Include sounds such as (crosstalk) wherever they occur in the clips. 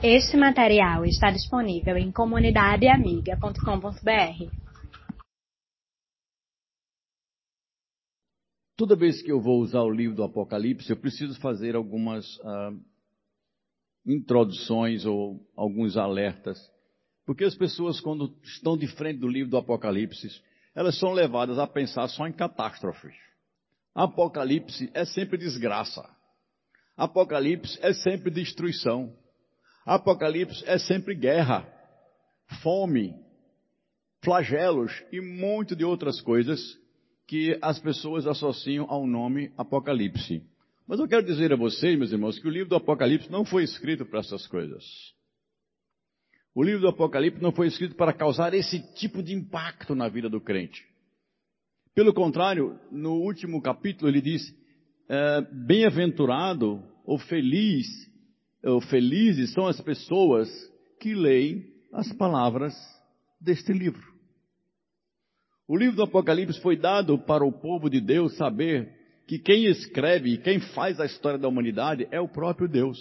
Este material está disponível em comunidadeamiga.com.br. Toda vez que eu vou usar o livro do Apocalipse, eu preciso fazer algumas ah, introduções ou alguns alertas. Porque as pessoas, quando estão de frente do livro do Apocalipse, elas são levadas a pensar só em catástrofes. Apocalipse é sempre desgraça. Apocalipse é sempre destruição. Apocalipse é sempre guerra, fome, flagelos e muito de outras coisas que as pessoas associam ao nome Apocalipse. Mas eu quero dizer a vocês, meus irmãos, que o livro do Apocalipse não foi escrito para essas coisas. O livro do Apocalipse não foi escrito para causar esse tipo de impacto na vida do crente. Pelo contrário, no último capítulo ele diz: é, bem-aventurado ou feliz ou felizes são as pessoas que leem as palavras deste livro. O livro do Apocalipse foi dado para o povo de Deus saber que quem escreve quem faz a história da humanidade é o próprio Deus.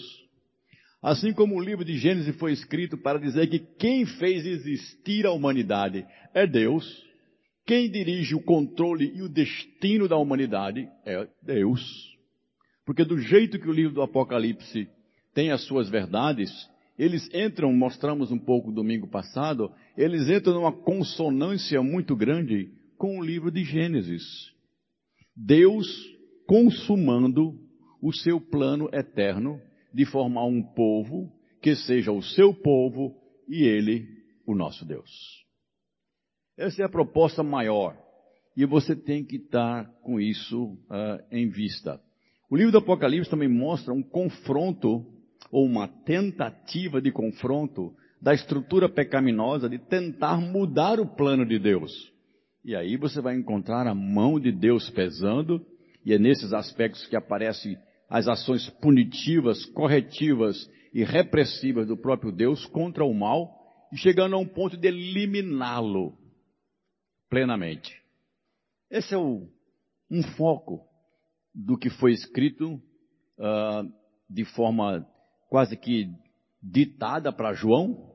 Assim como o livro de Gênesis foi escrito para dizer que quem fez existir a humanidade é Deus, quem dirige o controle e o destino da humanidade é Deus. Porque do jeito que o livro do Apocalipse tem as suas verdades, eles entram, mostramos um pouco domingo passado, eles entram numa consonância muito grande com o livro de Gênesis. Deus consumando o seu plano eterno de formar um povo que seja o seu povo e ele o nosso Deus. Essa é a proposta maior e você tem que estar com isso uh, em vista. O livro do Apocalipse também mostra um confronto ou uma tentativa de confronto da estrutura pecaminosa de tentar mudar o plano de Deus. E aí você vai encontrar a mão de Deus pesando, e é nesses aspectos que aparecem as ações punitivas, corretivas e repressivas do próprio Deus contra o mal, e chegando a um ponto de eliminá-lo plenamente. Esse é o, um foco do que foi escrito uh, de forma quase que ditada para João.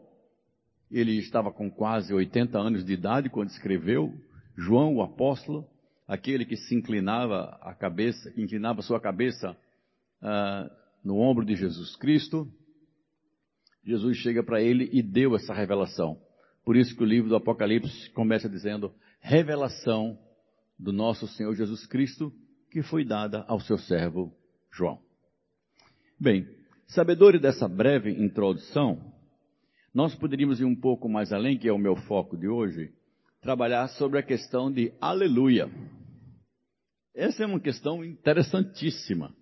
Ele estava com quase 80 anos de idade quando escreveu. João, o apóstolo, aquele que se inclinava a cabeça, inclinava sua cabeça ah, no ombro de Jesus Cristo. Jesus chega para ele e deu essa revelação. Por isso que o livro do Apocalipse começa dizendo revelação do nosso Senhor Jesus Cristo que foi dada ao seu servo João. Bem, Sabedores dessa breve introdução, nós poderíamos ir um pouco mais além, que é o meu foco de hoje, trabalhar sobre a questão de aleluia. Essa é uma questão interessantíssima.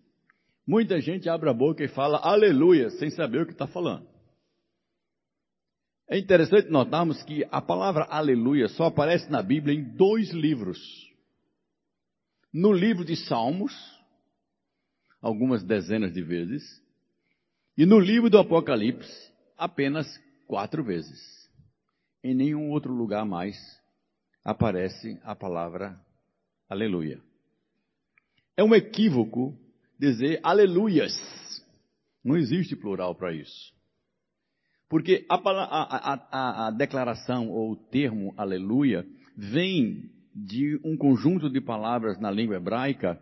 Muita gente abre a boca e fala aleluia, sem saber o que está falando. É interessante notarmos que a palavra aleluia só aparece na Bíblia em dois livros. No livro de Salmos, algumas dezenas de vezes, e no livro do Apocalipse, apenas quatro vezes. Em nenhum outro lugar mais aparece a palavra aleluia. É um equívoco dizer aleluias. Não existe plural para isso. Porque a, a, a, a, declaração ou o termo aleluia vem de um conjunto de palavras na língua hebraica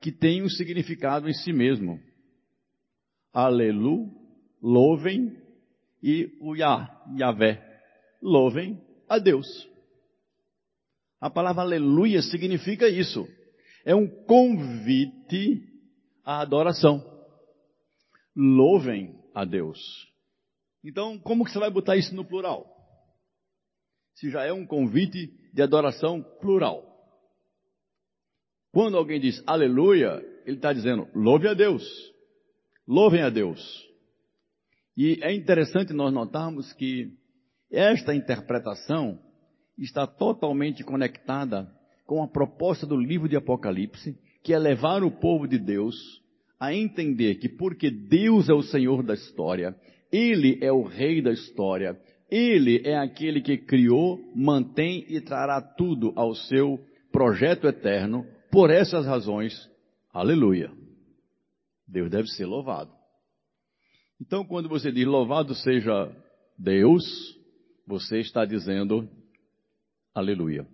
que tem um significado em si mesmo alelu, louvem, e o Yah, Yahvé, louvem a Deus. A palavra aleluia significa isso. É um convite à adoração. Louvem a Deus. Então, como que você vai botar isso no plural? Se já é um convite de adoração plural. Quando alguém diz aleluia, ele está dizendo louve a Deus. Louvem a Deus. E é interessante nós notarmos que esta interpretação está totalmente conectada com a proposta do livro de Apocalipse, que é levar o povo de Deus a entender que porque Deus é o Senhor da história, Ele é o Rei da história, Ele é aquele que criou, mantém e trará tudo ao seu projeto eterno, por essas razões, aleluia. Deus deve ser louvado. Então, quando você diz louvado seja Deus, você está dizendo aleluia.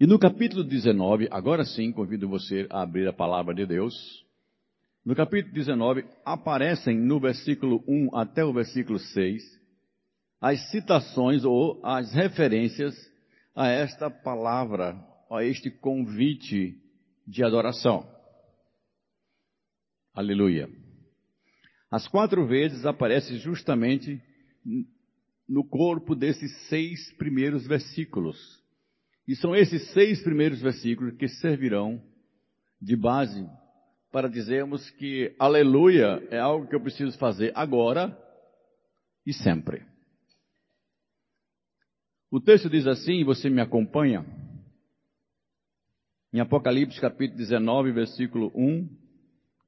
E no capítulo 19, agora sim, convido você a abrir a palavra de Deus. No capítulo 19, aparecem no versículo 1 até o versículo 6 as citações ou as referências a esta palavra, a este convite de adoração. Aleluia. As quatro vezes aparece justamente no corpo desses seis primeiros versículos. E são esses seis primeiros versículos que servirão de base para dizermos que aleluia é algo que eu preciso fazer agora e sempre. O texto diz assim, você me acompanha? Em Apocalipse capítulo 19, versículo 1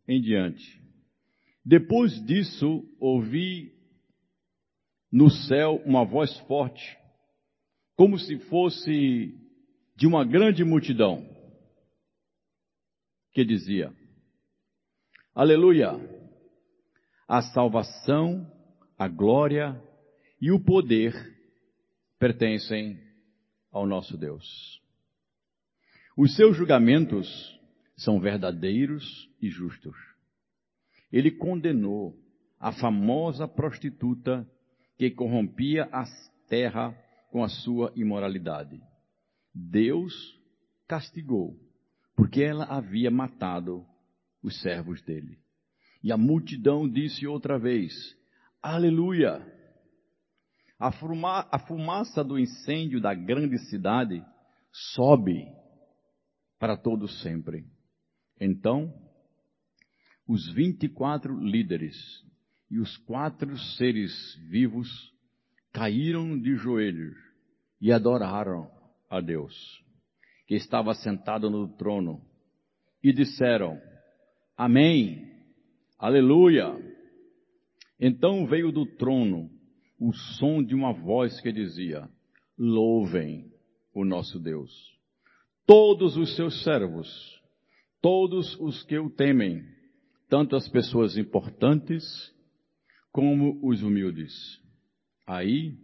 em diante. Depois disso, ouvi no céu uma voz forte, como se fosse de uma grande multidão, que dizia: Aleluia! A salvação, a glória e o poder pertencem ao nosso Deus. Os seus julgamentos são verdadeiros e justos. Ele condenou a famosa prostituta que corrompia a terra com a sua imoralidade. Deus castigou, porque ela havia matado os servos dele. E a multidão disse outra vez: Aleluia! A, fuma, a fumaça do incêndio da grande cidade sobe para todo sempre. Então, os vinte e quatro líderes e os quatro seres vivos caíram de joelhos e adoraram a Deus, que estava sentado no trono, e disseram: Amém, Aleluia. Então veio do trono o som de uma voz que dizia: Louvem o nosso Deus, todos os seus servos, todos os que o temem tanto as pessoas importantes como os humildes. Aí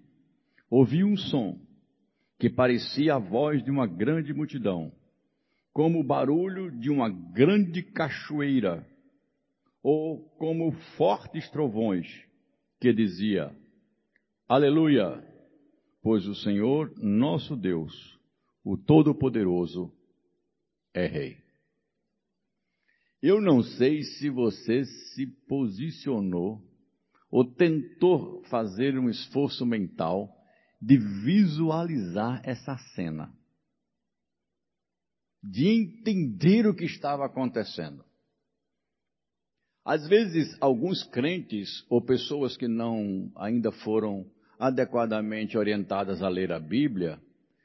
ouvi um som que parecia a voz de uma grande multidão, como o barulho de uma grande cachoeira, ou como fortes trovões, que dizia: Aleluia! Pois o Senhor, nosso Deus, o Todo-Poderoso, é Rei. Eu não sei se você se posicionou ou tentou fazer um esforço mental de visualizar essa cena, de entender o que estava acontecendo. Às vezes, alguns crentes ou pessoas que não ainda foram adequadamente orientadas a ler a Bíblia,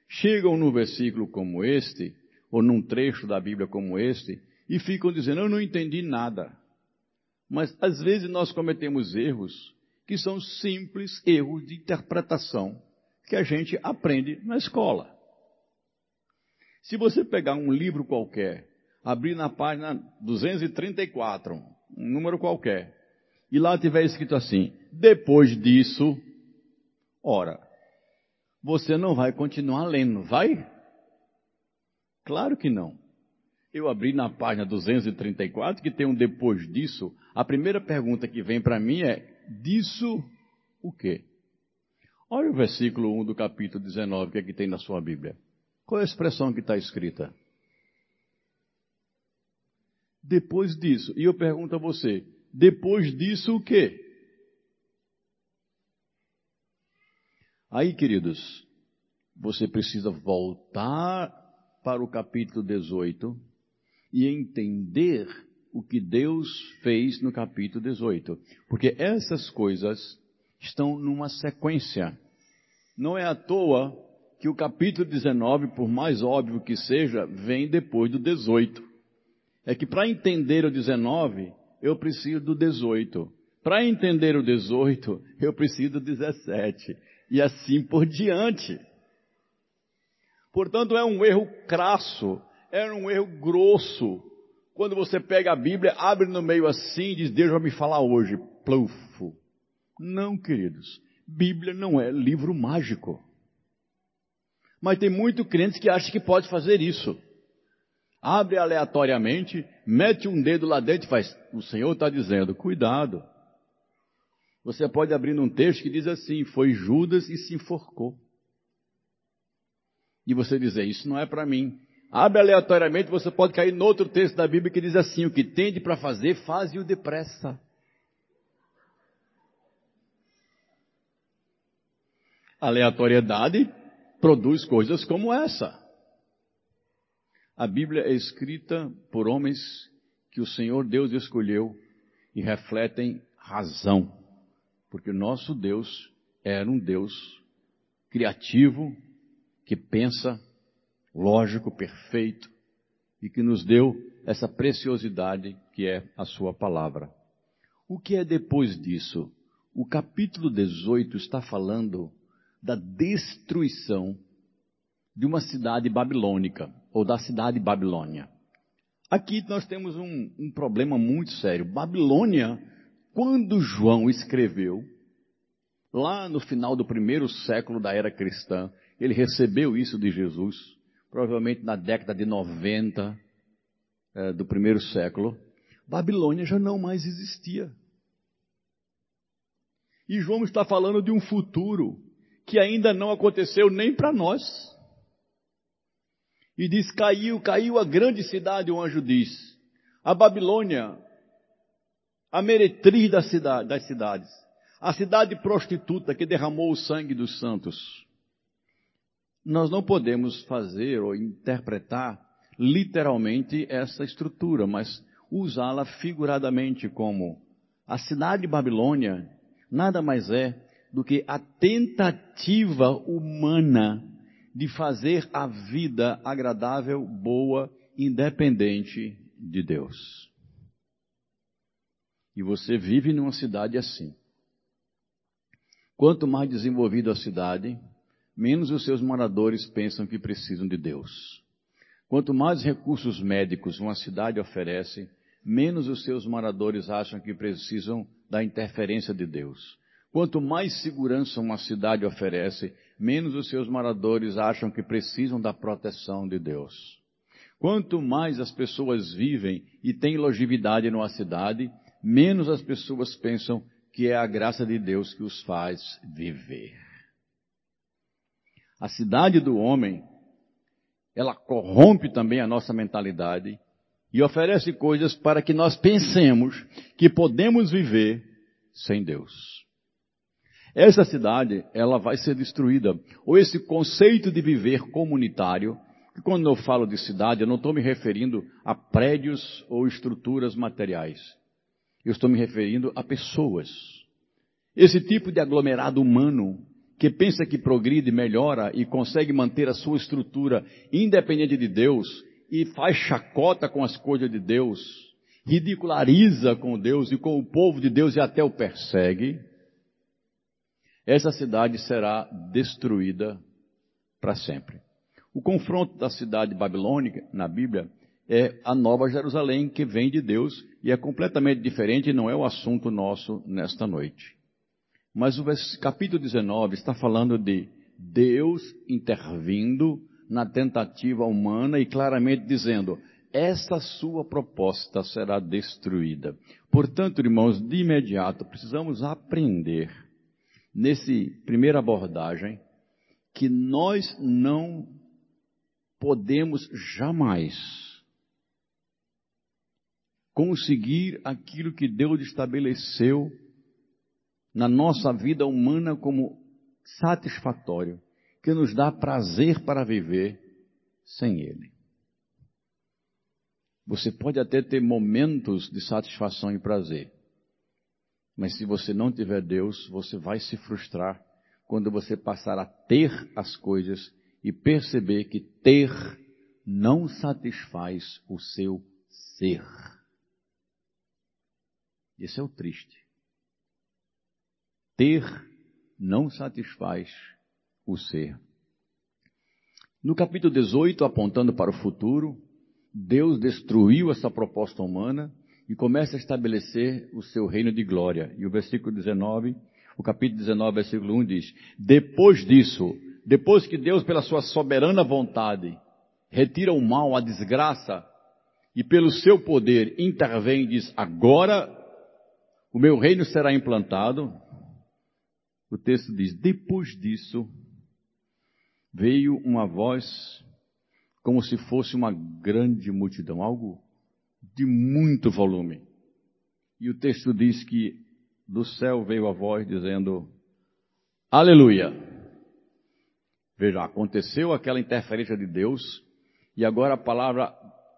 chegam num versículo como este, ou num trecho da Bíblia como este, e ficam dizendo: Eu não entendi nada. Mas às vezes nós cometemos erros que são simples erros de interpretação que a gente aprende na escola. Se você pegar um livro qualquer, abrir na página 234, um número qualquer, e lá tiver escrito assim: depois disso, ora, você não vai continuar lendo, vai? Claro que não eu abri na página 234, que tem um depois disso. A primeira pergunta que vem para mim é: disso o quê? Olha o versículo 1 do capítulo 19 que aqui tem na sua Bíblia. Qual é a expressão que está escrita? Depois disso. E eu pergunto a você: depois disso o quê? Aí, queridos, você precisa voltar para o capítulo 18 e entender o que Deus fez no capítulo 18. Porque essas coisas estão numa sequência. Não é à toa que o capítulo 19, por mais óbvio que seja, vem depois do 18. É que para entender o 19, eu preciso do 18. Para entender o 18, eu preciso do 17. E assim por diante. Portanto, é um erro crasso era um erro grosso. Quando você pega a Bíblia, abre no meio assim e diz, Deus vai me falar hoje. plufo. Não, queridos. Bíblia não é livro mágico. Mas tem muito crentes que acham que pode fazer isso. Abre aleatoriamente, mete um dedo lá dentro e faz. O Senhor está dizendo, cuidado. Você pode abrir um texto que diz assim: Foi Judas e se enforcou. E você dizer, isso não é para mim. Abre aleatoriamente, você pode cair no outro texto da Bíblia que diz assim: O que tende para fazer, faze-o depressa. Aleatoriedade produz coisas como essa. A Bíblia é escrita por homens que o Senhor Deus escolheu e refletem razão, porque o nosso Deus era um Deus criativo, que pensa, lógico, perfeito, e que nos deu essa preciosidade que é a Sua palavra. O que é depois disso? O capítulo 18 está falando da destruição de uma cidade babilônica, ou da cidade Babilônia. Aqui nós temos um, um problema muito sério. Babilônia, quando João escreveu, lá no final do primeiro século da era cristã, ele recebeu isso de Jesus, provavelmente na década de 90 é, do primeiro século. Babilônia já não mais existia. E João está falando de um futuro que ainda não aconteceu nem para nós. E diz: caiu, caiu a grande cidade, o anjo diz. A Babilônia, a meretriz das cidades. A cidade prostituta que derramou o sangue dos santos. Nós não podemos fazer ou interpretar literalmente essa estrutura, mas usá-la figuradamente como a cidade de Babilônia nada mais é do que a tentativa humana de fazer a vida agradável, boa, independente de Deus. E você vive numa cidade assim. Quanto mais desenvolvida a cidade, menos os seus moradores pensam que precisam de Deus. Quanto mais recursos médicos uma cidade oferece, menos os seus moradores acham que precisam da interferência de Deus. Quanto mais segurança uma cidade oferece, menos os seus moradores acham que precisam da proteção de Deus. Quanto mais as pessoas vivem e têm longevidade numa cidade, menos as pessoas pensam que é a graça de Deus que os faz viver. A cidade do homem, ela corrompe também a nossa mentalidade e oferece coisas para que nós pensemos que podemos viver sem Deus. Essa cidade, ela vai ser destruída. Ou esse conceito de viver comunitário, que quando eu falo de cidade, eu não estou me referindo a prédios ou estruturas materiais. Eu estou me referindo a pessoas. Esse tipo de aglomerado humano que pensa que progride, melhora e consegue manter a sua estrutura independente de Deus e faz chacota com as coisas de Deus, ridiculariza com Deus e com o povo de Deus e até o persegue, essa cidade será destruída para sempre. O confronto da cidade babilônica na Bíblia é a nova Jerusalém que vem de Deus e é completamente diferente e não é o assunto nosso nesta noite. Mas o capítulo 19 está falando de Deus intervindo na tentativa humana e claramente dizendo: essa sua proposta será destruída. Portanto, irmãos, de imediato precisamos aprender nesse primeira abordagem que nós não podemos jamais conseguir aquilo que Deus estabeleceu na nossa vida humana como satisfatório, que nos dá prazer para viver sem Ele. Você pode até ter momentos de satisfação e prazer, mas se você não tiver Deus, você vai se frustrar quando você passar a ter as coisas e perceber que ter não satisfaz o seu ser. Esse é o triste. Ter não satisfaz o ser. No capítulo 18, apontando para o futuro, Deus destruiu essa proposta humana e começa a estabelecer o seu reino de glória. E o versículo 19, o capítulo 19, versículo 1 diz: Depois disso, depois que Deus, pela sua soberana vontade, retira o mal, a desgraça, e pelo seu poder intervém diz: Agora o meu reino será implantado. O texto diz: Depois disso, veio uma voz como se fosse uma grande multidão, algo de muito volume. E o texto diz que do céu veio a voz dizendo: Aleluia! Veja, aconteceu aquela interferência de Deus e agora a palavra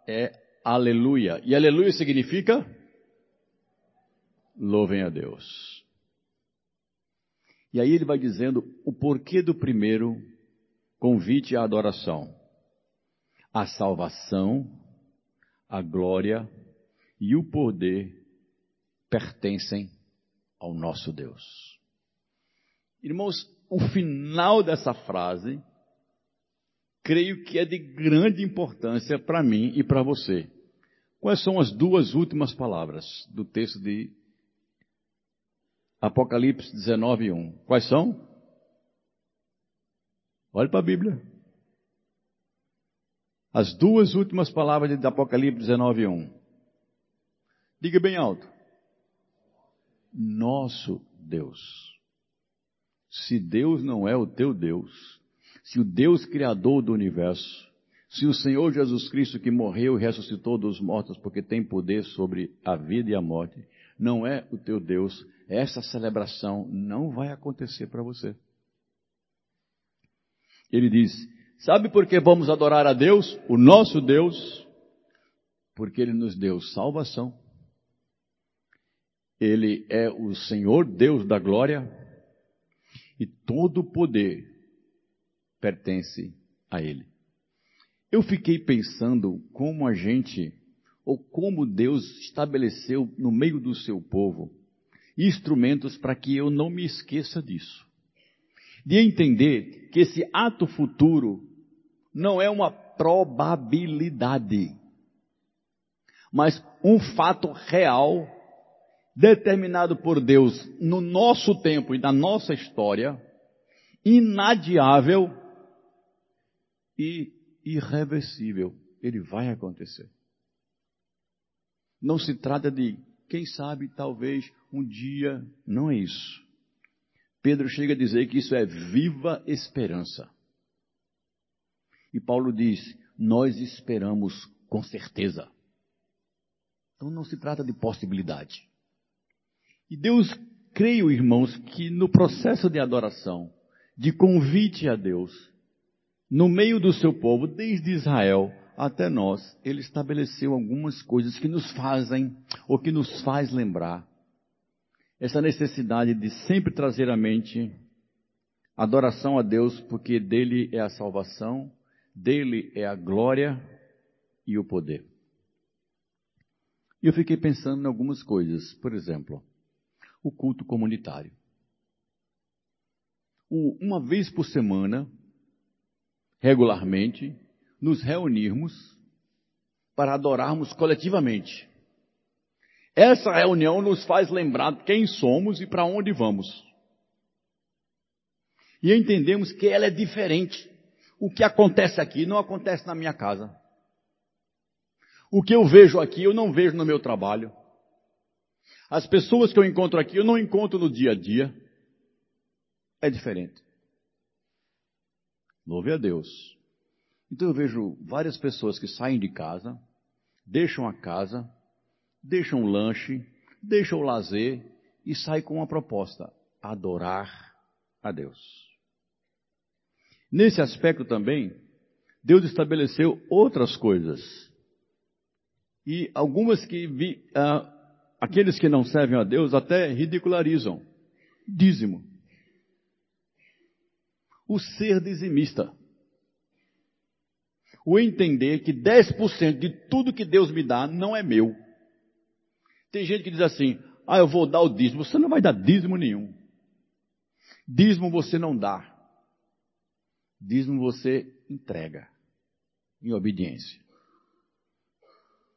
é aleluia. E aleluia significa louvem a Deus. E aí ele vai dizendo o porquê do primeiro convite à adoração. A salvação a glória e o poder pertencem ao nosso Deus. Irmãos, o final dessa frase, creio que é de grande importância para mim e para você. Quais são as duas últimas palavras do texto de Apocalipse 19, 1? Quais são? Olhe para a Bíblia. As duas últimas palavras de Apocalipse 19, 1. Diga bem alto. Nosso Deus. Se Deus não é o teu Deus, se o Deus criador do universo, se o Senhor Jesus Cristo que morreu e ressuscitou dos mortos porque tem poder sobre a vida e a morte, não é o teu Deus, essa celebração não vai acontecer para você. Ele diz: Sabe por que vamos adorar a Deus, o nosso Deus? Porque Ele nos deu salvação. Ele é o Senhor Deus da glória e todo o poder pertence a Ele. Eu fiquei pensando como a gente, ou como Deus estabeleceu no meio do seu povo, instrumentos para que eu não me esqueça disso de entender que esse ato futuro não é uma probabilidade, mas um fato real determinado por Deus no nosso tempo e na nossa história, inadiável e irreversível. Ele vai acontecer. Não se trata de, quem sabe, talvez, um dia, não é isso. Pedro chega a dizer que isso é viva esperança. E Paulo diz: Nós esperamos com certeza. Então não se trata de possibilidade. E Deus, creio, irmãos, que no processo de adoração, de convite a Deus, no meio do seu povo, desde Israel até nós, ele estabeleceu algumas coisas que nos fazem, ou que nos faz lembrar essa necessidade de sempre trazer à mente adoração a Deus, porque dele é a salvação, dele é a glória e o poder. E eu fiquei pensando em algumas coisas, por exemplo, o culto comunitário. O, uma vez por semana, regularmente, nos reunirmos para adorarmos coletivamente. Essa reunião nos faz lembrar quem somos e para onde vamos. E entendemos que ela é diferente. O que acontece aqui não acontece na minha casa. O que eu vejo aqui eu não vejo no meu trabalho. As pessoas que eu encontro aqui eu não encontro no dia a dia. É diferente. Louve a Deus. Então eu vejo várias pessoas que saem de casa, deixam a casa, deixa um lanche, deixa o lazer e sai com uma proposta: adorar a Deus. Nesse aspecto também, Deus estabeleceu outras coisas. E algumas que vi, ah, aqueles que não servem a Deus até ridicularizam. Dízimo. O ser dizimista. O entender que 10% de tudo que Deus me dá não é meu. Tem gente que diz assim: ah, eu vou dar o dízimo. Você não vai dar dízimo nenhum. Dízimo você não dá. Dízimo você entrega em obediência.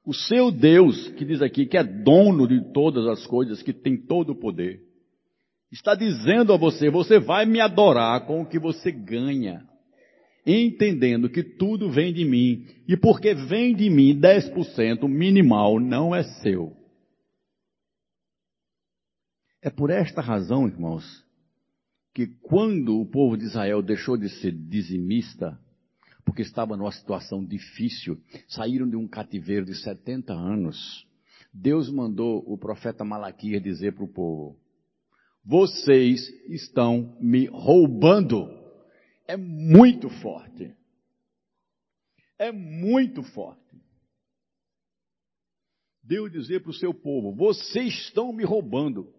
O seu Deus, que diz aqui que é dono de todas as coisas, que tem todo o poder, está dizendo a você: você vai me adorar com o que você ganha, entendendo que tudo vem de mim, e porque vem de mim 10% minimal não é seu. É por esta razão, irmãos, que quando o povo de Israel deixou de ser dizimista, porque estava numa situação difícil, saíram de um cativeiro de 70 anos, Deus mandou o profeta Malaquias dizer para o povo: Vocês estão me roubando. É muito forte. É muito forte. Deus dizer para o seu povo: Vocês estão me roubando.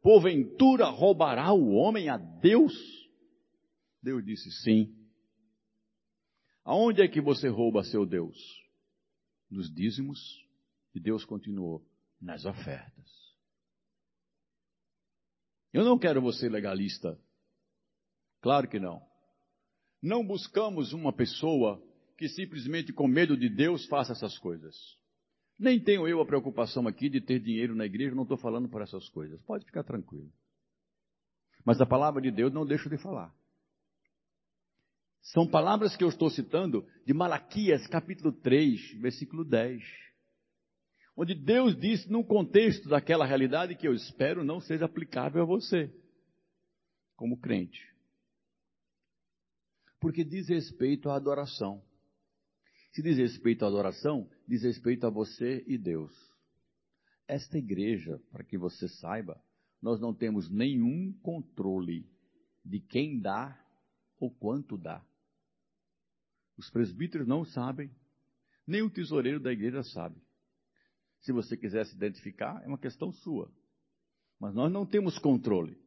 Porventura roubará o homem a Deus? Deus disse sim. Aonde é que você rouba seu Deus? Nos dízimos. E Deus continuou: nas ofertas. Eu não quero você legalista. Claro que não. Não buscamos uma pessoa que simplesmente com medo de Deus faça essas coisas. Nem tenho eu a preocupação aqui de ter dinheiro na igreja, não estou falando por essas coisas. Pode ficar tranquilo. Mas a palavra de Deus não deixo de falar. São palavras que eu estou citando de Malaquias, capítulo 3, versículo 10. Onde Deus disse, num contexto daquela realidade que eu espero não seja aplicável a você, como crente. Porque diz respeito à adoração. Se diz respeito à adoração, diz respeito a você e Deus. Esta igreja, para que você saiba, nós não temos nenhum controle de quem dá ou quanto dá. Os presbíteros não sabem, nem o tesoureiro da igreja sabe. Se você quiser se identificar, é uma questão sua. Mas nós não temos controle.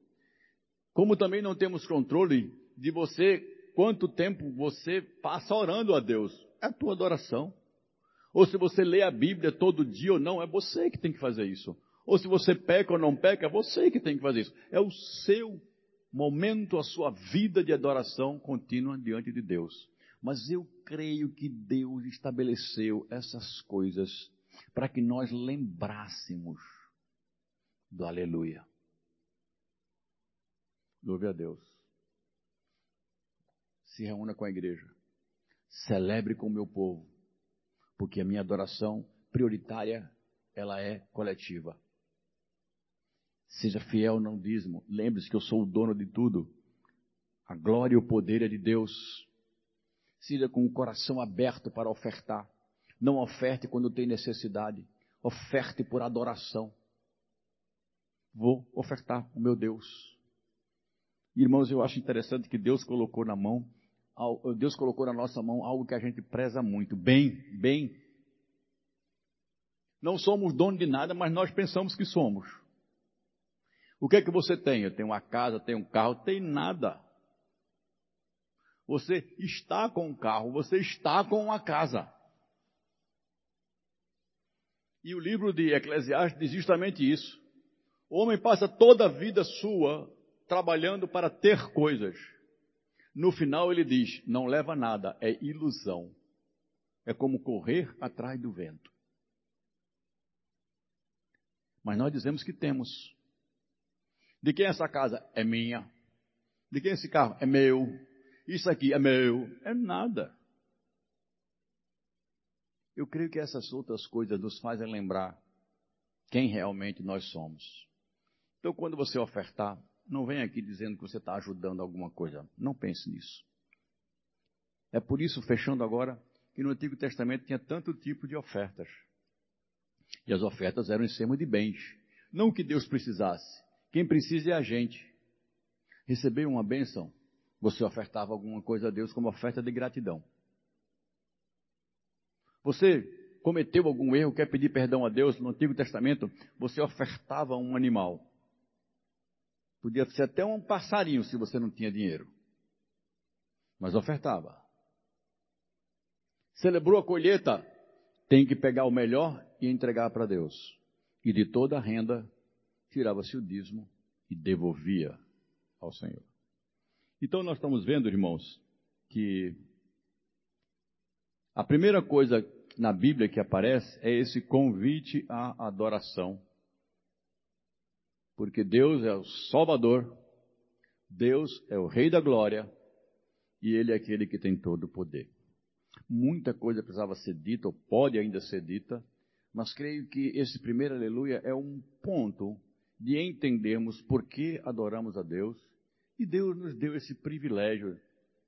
Como também não temos controle de você, quanto tempo você passa orando a Deus é a tua adoração. Ou se você lê a Bíblia todo dia ou não, é você que tem que fazer isso. Ou se você peca ou não peca, é você que tem que fazer isso. É o seu momento, a sua vida de adoração contínua diante de Deus. Mas eu creio que Deus estabeleceu essas coisas para que nós lembrássemos do aleluia. Louve a Deus. Se reúna com a igreja. Celebre com o meu povo, porque a minha adoração prioritária, ela é coletiva. Seja fiel não dízimo. Lembre-se que eu sou o dono de tudo. A glória e o poder é de Deus. Seja com o coração aberto para ofertar. Não oferte quando tem necessidade. Oferte por adoração. Vou ofertar o meu Deus. Irmãos, eu acho interessante que Deus colocou na mão Deus colocou na nossa mão algo que a gente preza muito. Bem, bem. Não somos dono de nada, mas nós pensamos que somos. O que é que você tem? Eu tenho uma casa, tenho um carro, tem nada. Você está com um carro, você está com uma casa. E o livro de Eclesiastes diz justamente isso. O homem passa toda a vida sua trabalhando para ter coisas. No final ele diz: não leva nada, é ilusão. É como correr atrás do vento. Mas nós dizemos que temos. De quem é essa casa? É minha. De quem é esse carro? É meu. Isso aqui é meu. É nada. Eu creio que essas outras coisas nos fazem lembrar quem realmente nós somos. Então, quando você ofertar, não vem aqui dizendo que você está ajudando alguma coisa. Não pense nisso. É por isso, fechando agora, que no Antigo Testamento tinha tanto tipo de ofertas. E as ofertas eram em cima de bens. Não que Deus precisasse. Quem precisa é a gente. Receber uma bênção, você ofertava alguma coisa a Deus como oferta de gratidão. Você cometeu algum erro, quer pedir perdão a Deus no Antigo Testamento, você ofertava um animal. Podia ser até um passarinho se você não tinha dinheiro. Mas ofertava. Celebrou a colheita, tem que pegar o melhor e entregar para Deus. E de toda a renda, tirava-se o dízimo e devolvia ao Senhor. Então nós estamos vendo, irmãos, que a primeira coisa na Bíblia que aparece é esse convite à adoração. Porque Deus é o Salvador, Deus é o Rei da Glória e Ele é aquele que tem todo o poder. Muita coisa precisava ser dita, ou pode ainda ser dita, mas creio que esse primeiro aleluia é um ponto de entendermos por que adoramos a Deus e Deus nos deu esse privilégio.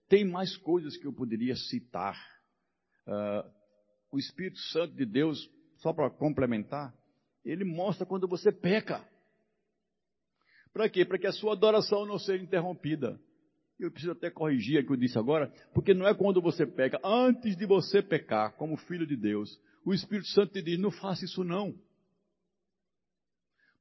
Tem mais coisas que eu poderia citar. Uh, o Espírito Santo de Deus, só para complementar, ele mostra quando você peca. Para quê? Para que a sua adoração não seja interrompida. Eu preciso até corrigir o que eu disse agora, porque não é quando você peca, antes de você pecar, como filho de Deus, o Espírito Santo te diz: não faça isso não.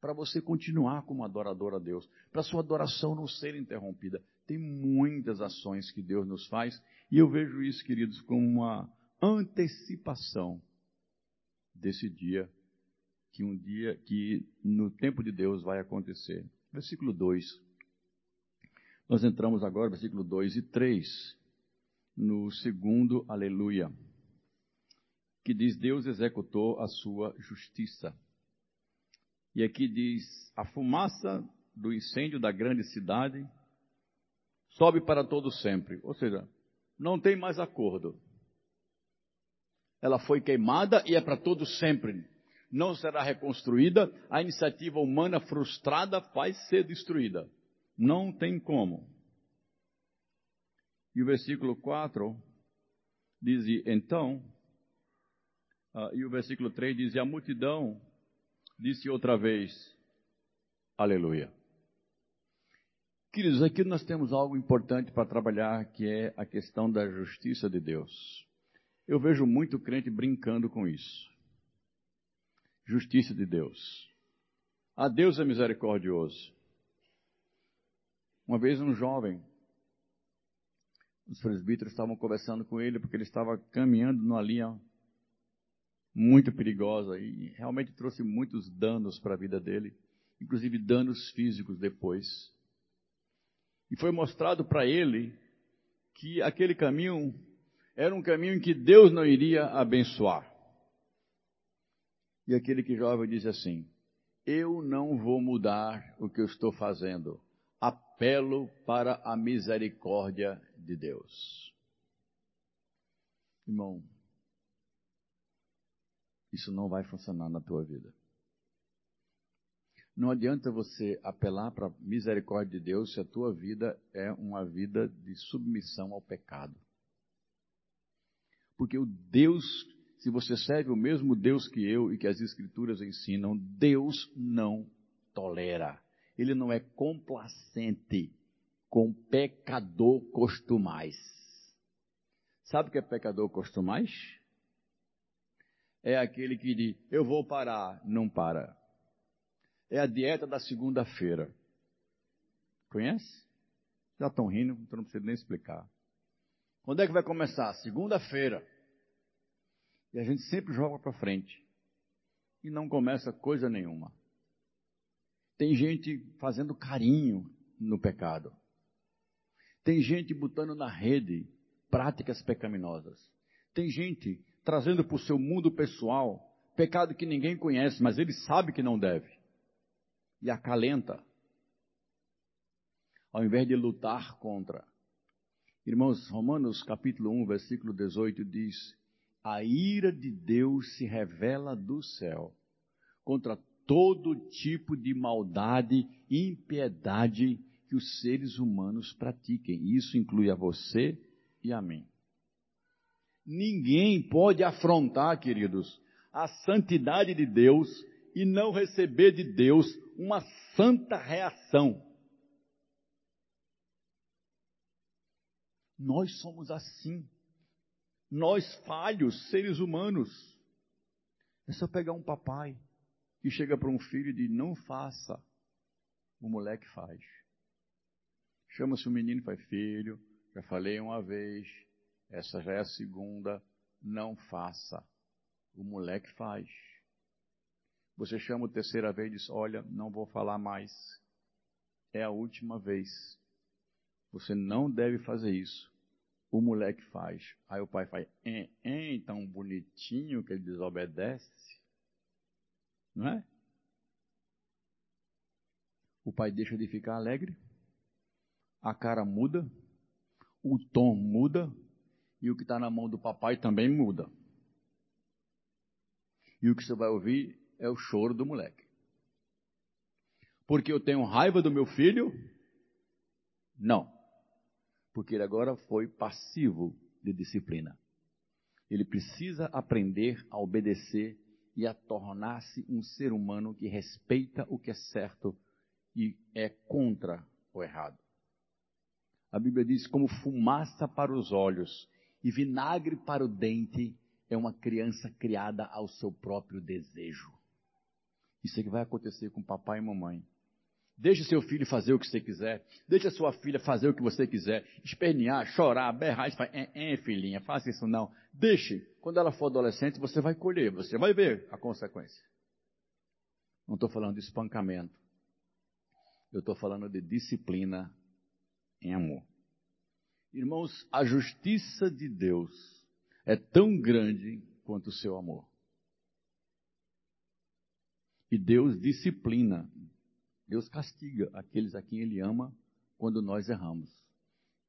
Para você continuar como adorador a Deus, para sua adoração não ser interrompida. Tem muitas ações que Deus nos faz, e eu vejo isso, queridos, como uma antecipação desse dia, que um dia, que no tempo de Deus vai acontecer. Versículo 2. Nós entramos agora, versículo 2 e 3, no segundo aleluia, que diz: Deus executou a sua justiça. E aqui diz: a fumaça do incêndio da grande cidade sobe para todo sempre. Ou seja, não tem mais acordo. Ela foi queimada e é para todo sempre não será reconstruída, a iniciativa humana frustrada vai ser destruída. Não tem como. E o versículo 4 diz: então, uh, e o versículo 3 diz: a multidão disse outra vez: Aleluia. Queridos, aqui nós temos algo importante para trabalhar, que é a questão da justiça de Deus. Eu vejo muito crente brincando com isso justiça de Deus. A Deus é misericordioso. Uma vez um jovem, os presbíteros estavam conversando com ele porque ele estava caminhando numa linha muito perigosa e realmente trouxe muitos danos para a vida dele, inclusive danos físicos depois. E foi mostrado para ele que aquele caminho era um caminho em que Deus não iria abençoar. E aquele que jovem diz assim: Eu não vou mudar o que eu estou fazendo. Apelo para a misericórdia de Deus. Irmão, isso não vai funcionar na tua vida. Não adianta você apelar para a misericórdia de Deus se a tua vida é uma vida de submissão ao pecado. Porque o Deus se você serve o mesmo Deus que eu e que as Escrituras ensinam, Deus não tolera. Ele não é complacente com pecador costumais. Sabe o que é pecador costumais? É aquele que diz, eu vou parar, não para. É a dieta da segunda-feira. Conhece? Já estão rindo, então não precisa nem explicar. Quando é que vai começar? Segunda-feira. E a gente sempre joga para frente. E não começa coisa nenhuma. Tem gente fazendo carinho no pecado. Tem gente botando na rede práticas pecaminosas. Tem gente trazendo para o seu mundo pessoal pecado que ninguém conhece, mas ele sabe que não deve. E acalenta. Ao invés de lutar contra. Irmãos, Romanos capítulo 1, versículo 18 diz: a ira de Deus se revela do céu contra todo tipo de maldade e impiedade que os seres humanos pratiquem. Isso inclui a você e a mim. Ninguém pode afrontar, queridos, a santidade de Deus e não receber de Deus uma santa reação. Nós somos assim. Nós falhos, seres humanos. É só pegar um papai que chega para um filho e diz: Não faça. O moleque faz. Chama-se o menino e faz: Filho, já falei uma vez, essa já é a segunda, não faça. O moleque faz. Você chama a terceira vez e diz: Olha, não vou falar mais. É a última vez. Você não deve fazer isso. O moleque faz. Aí o pai faz, é, é, tão bonitinho que ele desobedece. Não é? O pai deixa de ficar alegre, a cara muda, o tom muda, e o que está na mão do papai também muda. E o que você vai ouvir é o choro do moleque. Porque eu tenho raiva do meu filho? Não porque ele agora foi passivo de disciplina. Ele precisa aprender a obedecer e a tornar-se um ser humano que respeita o que é certo e é contra o errado. A Bíblia diz: como fumaça para os olhos e vinagre para o dente, é uma criança criada ao seu próprio desejo. Isso é que vai acontecer com papai e mamãe. Deixe seu filho fazer o que você quiser. Deixe a sua filha fazer o que você quiser. Espernear, chorar, berrar. Você é, filhinha, faça isso não. Deixe. Quando ela for adolescente, você vai colher. Você vai ver a consequência. Não estou falando de espancamento. Eu estou falando de disciplina em amor. Irmãos, a justiça de Deus é tão grande quanto o seu amor. E Deus disciplina Deus castiga aqueles a quem Ele ama quando nós erramos.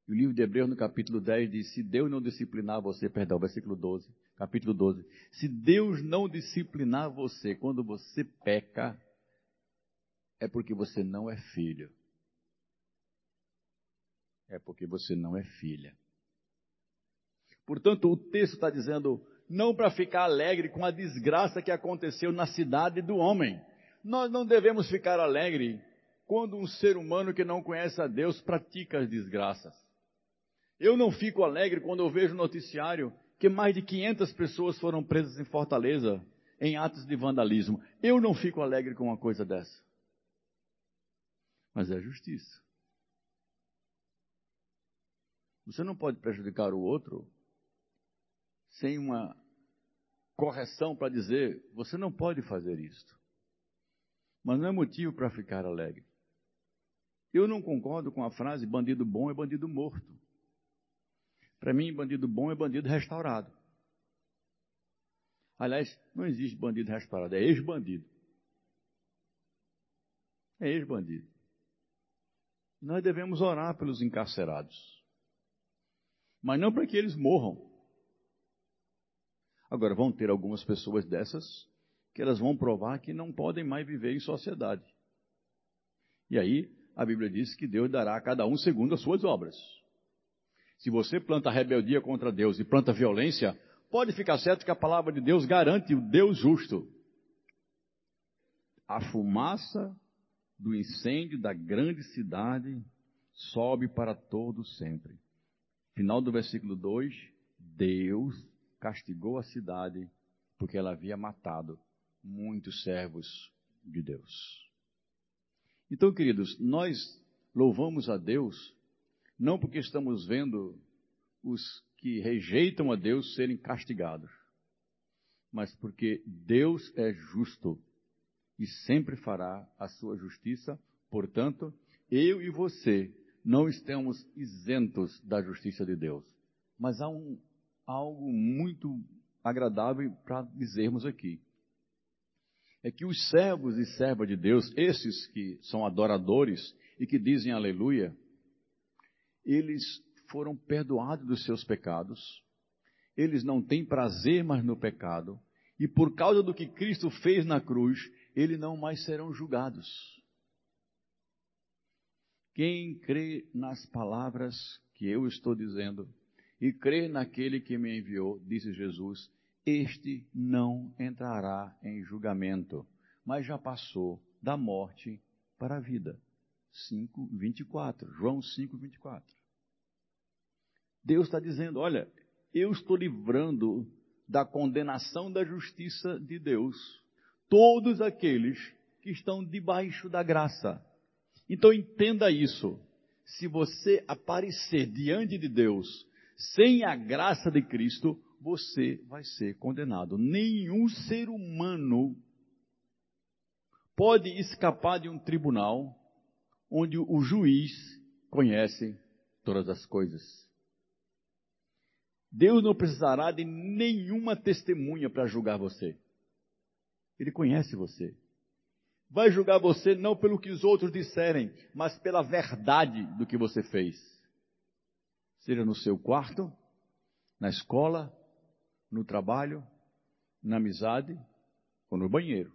E o livro de Hebreus, no capítulo 10, diz: Se Deus não disciplinar você, perdão, versículo 12, capítulo 12. Se Deus não disciplinar você quando você peca, é porque você não é filho. É porque você não é filha. Portanto, o texto está dizendo, não para ficar alegre com a desgraça que aconteceu na cidade do homem nós não devemos ficar alegre quando um ser humano que não conhece a Deus pratica as desgraças. Eu não fico alegre quando eu vejo no noticiário que mais de 500 pessoas foram presas em Fortaleza em atos de vandalismo. Eu não fico alegre com uma coisa dessa. Mas é justiça. Você não pode prejudicar o outro sem uma correção para dizer: você não pode fazer isto mas não é motivo para ficar alegre. Eu não concordo com a frase bandido bom é bandido morto. Para mim, bandido bom é bandido restaurado. Aliás, não existe bandido restaurado, é ex-bandido. É ex-bandido. Nós devemos orar pelos encarcerados. Mas não para que eles morram. Agora, vão ter algumas pessoas dessas que elas vão provar que não podem mais viver em sociedade. E aí, a Bíblia diz que Deus dará a cada um segundo as suas obras. Se você planta rebeldia contra Deus e planta violência, pode ficar certo que a palavra de Deus garante o Deus justo. A fumaça do incêndio da grande cidade sobe para todo sempre. Final do versículo 2: Deus castigou a cidade porque ela havia matado muitos servos de Deus. Então, queridos, nós louvamos a Deus não porque estamos vendo os que rejeitam a Deus serem castigados, mas porque Deus é justo e sempre fará a sua justiça. Portanto, eu e você não estamos isentos da justiça de Deus. Mas há um, algo muito agradável para dizermos aqui é que os servos e servas de Deus, esses que são adoradores e que dizem aleluia, eles foram perdoados dos seus pecados, eles não têm prazer mais no pecado, e por causa do que Cristo fez na cruz, eles não mais serão julgados. Quem crê nas palavras que eu estou dizendo e crê naquele que me enviou, disse Jesus, este não entrará em julgamento, mas já passou da morte para a vida. 5, 24. João 5, 24. Deus está dizendo: olha, eu estou livrando da condenação da justiça de Deus todos aqueles que estão debaixo da graça. Então entenda isso. Se você aparecer diante de Deus sem a graça de Cristo, você vai ser condenado. Nenhum ser humano pode escapar de um tribunal onde o juiz conhece todas as coisas. Deus não precisará de nenhuma testemunha para julgar você. Ele conhece você. Vai julgar você não pelo que os outros disserem, mas pela verdade do que você fez. Seja no seu quarto, na escola, no trabalho, na amizade ou no banheiro.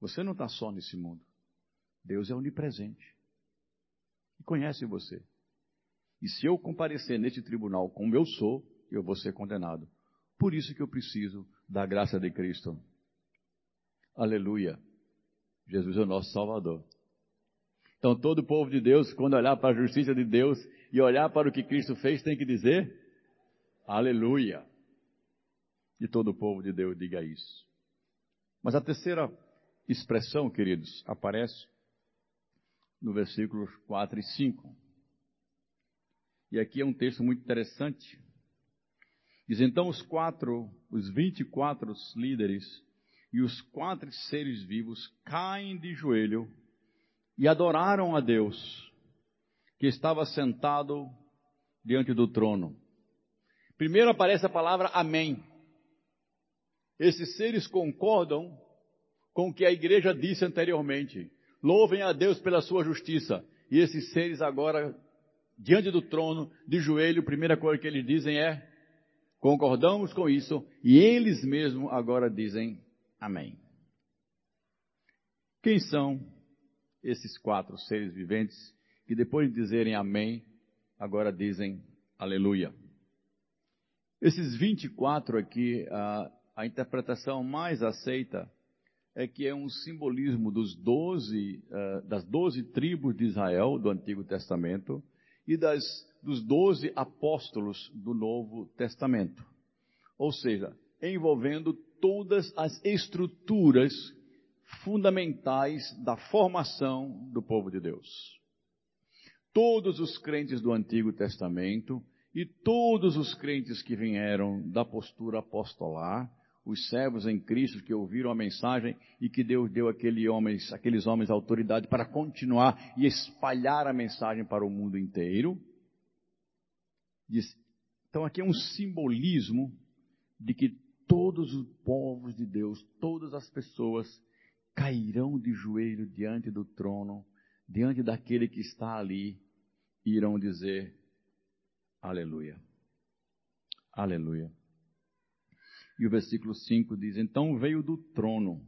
Você não está só nesse mundo. Deus é onipresente e conhece você. E se eu comparecer neste tribunal como eu sou, eu vou ser condenado. Por isso que eu preciso da graça de Cristo. Aleluia. Jesus é o nosso Salvador. Então todo o povo de Deus, quando olhar para a justiça de Deus e olhar para o que Cristo fez, tem que dizer Aleluia. E todo o povo de Deus diga isso. Mas a terceira expressão, queridos, aparece no versículos 4 e 5. E aqui é um texto muito interessante. Diz então os quatro, os 24 líderes e os quatro seres vivos caem de joelho e adoraram a Deus, que estava sentado diante do trono. Primeiro aparece a palavra Amém. Esses seres concordam com o que a igreja disse anteriormente. Louvem a Deus pela sua justiça. E esses seres agora diante do trono, de joelho, a primeira coisa que eles dizem é: concordamos com isso, e eles mesmos agora dizem amém. Quem são esses quatro seres viventes que depois de dizerem amém, agora dizem aleluia? Esses 24 aqui, a, a interpretação mais aceita é que é um simbolismo dos 12, uh, das doze tribos de Israel do Antigo Testamento, e das, dos doze apóstolos do Novo Testamento. Ou seja, envolvendo todas as estruturas fundamentais da formação do povo de Deus. Todos os crentes do Antigo Testamento e todos os crentes que vieram da postura apostolar, os servos em Cristo que ouviram a mensagem e que Deus deu àquele homens, homens autoridade para continuar e espalhar a mensagem para o mundo inteiro. Então aqui é um simbolismo de que todos os povos de Deus, todas as pessoas cairão de joelho diante do trono, diante daquele que está ali, e irão dizer aleluia. Aleluia. E o versículo 5 diz: Então veio do trono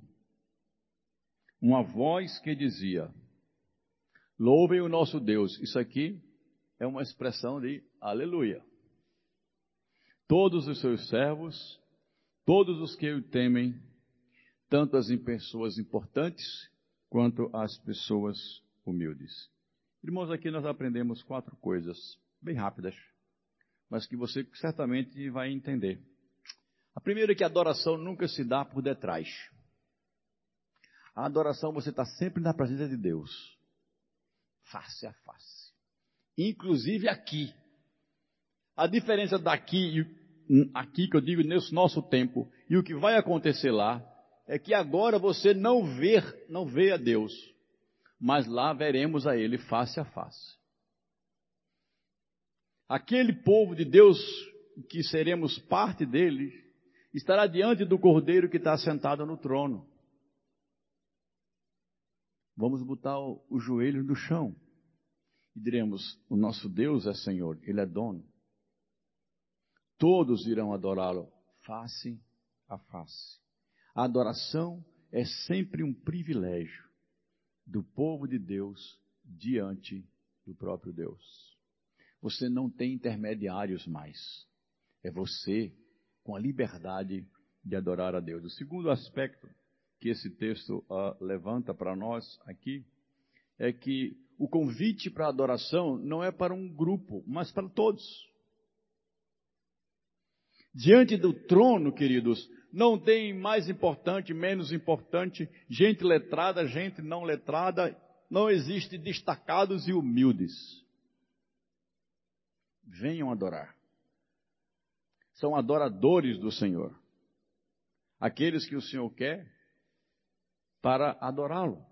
uma voz que dizia: Louvem o nosso Deus. Isso aqui é uma expressão de aleluia. Todos os seus servos, todos os que o temem, tanto as pessoas importantes quanto as pessoas humildes. Irmãos, aqui nós aprendemos quatro coisas, bem rápidas, mas que você certamente vai entender. A primeira é que a adoração nunca se dá por detrás. A adoração você está sempre na presença de Deus, face a face. Inclusive aqui. A diferença daqui e aqui que eu digo nesse nosso tempo e o que vai acontecer lá é que agora você não vê, não vê a Deus, mas lá veremos a Ele face a face. Aquele povo de Deus que seremos parte dele estará diante do cordeiro que está sentado no trono. Vamos botar o, joelho no chão e diremos: O nosso Deus é Senhor, Ele é dono. Todos irão adorá-lo face a face. A adoração é sempre um privilégio do povo de Deus diante do próprio Deus. Você não tem intermediários mais. É você com a liberdade de adorar a Deus. O segundo aspecto que esse texto uh, levanta para nós aqui é que o convite para adoração não é para um grupo, mas para todos. Diante do trono, queridos, não tem mais importante, menos importante, gente letrada, gente não letrada, não existe destacados e humildes. Venham adorar são adoradores do Senhor. Aqueles que o Senhor quer para adorá-lo.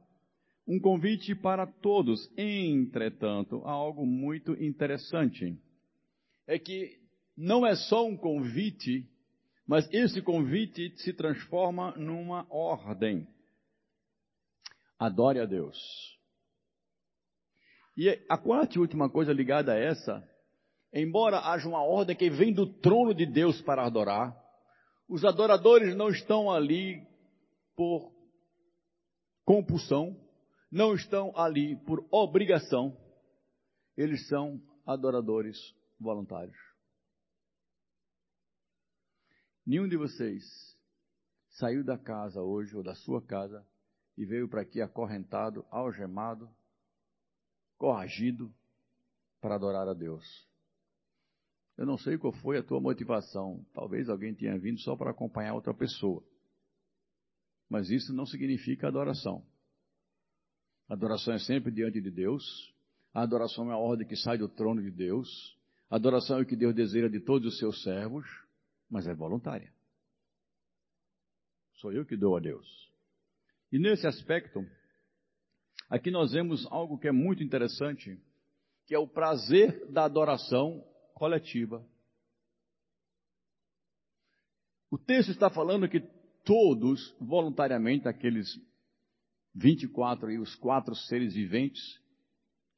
Um convite para todos. Entretanto, há algo muito interessante. é que não é só um convite, mas esse convite se transforma numa ordem. Adore a Deus. E a quarta e última coisa ligada a essa, embora haja uma ordem que vem do trono de Deus para adorar, os adoradores não estão ali por compulsão, não estão ali por obrigação, eles são adoradores voluntários. Nenhum de vocês saiu da casa hoje ou da sua casa e veio para aqui acorrentado, algemado, coagido para adorar a Deus. Eu não sei qual foi a tua motivação. Talvez alguém tenha vindo só para acompanhar outra pessoa. Mas isso não significa adoração. Adoração é sempre diante de Deus. A adoração é a ordem que sai do trono de Deus. A adoração é o que Deus deseja de todos os seus servos, mas é voluntária. Sou eu que dou a Deus. E nesse aspecto, aqui nós vemos algo que é muito interessante, que é o prazer da adoração coletiva. O texto está falando que todos, voluntariamente, aqueles 24 e os quatro seres viventes,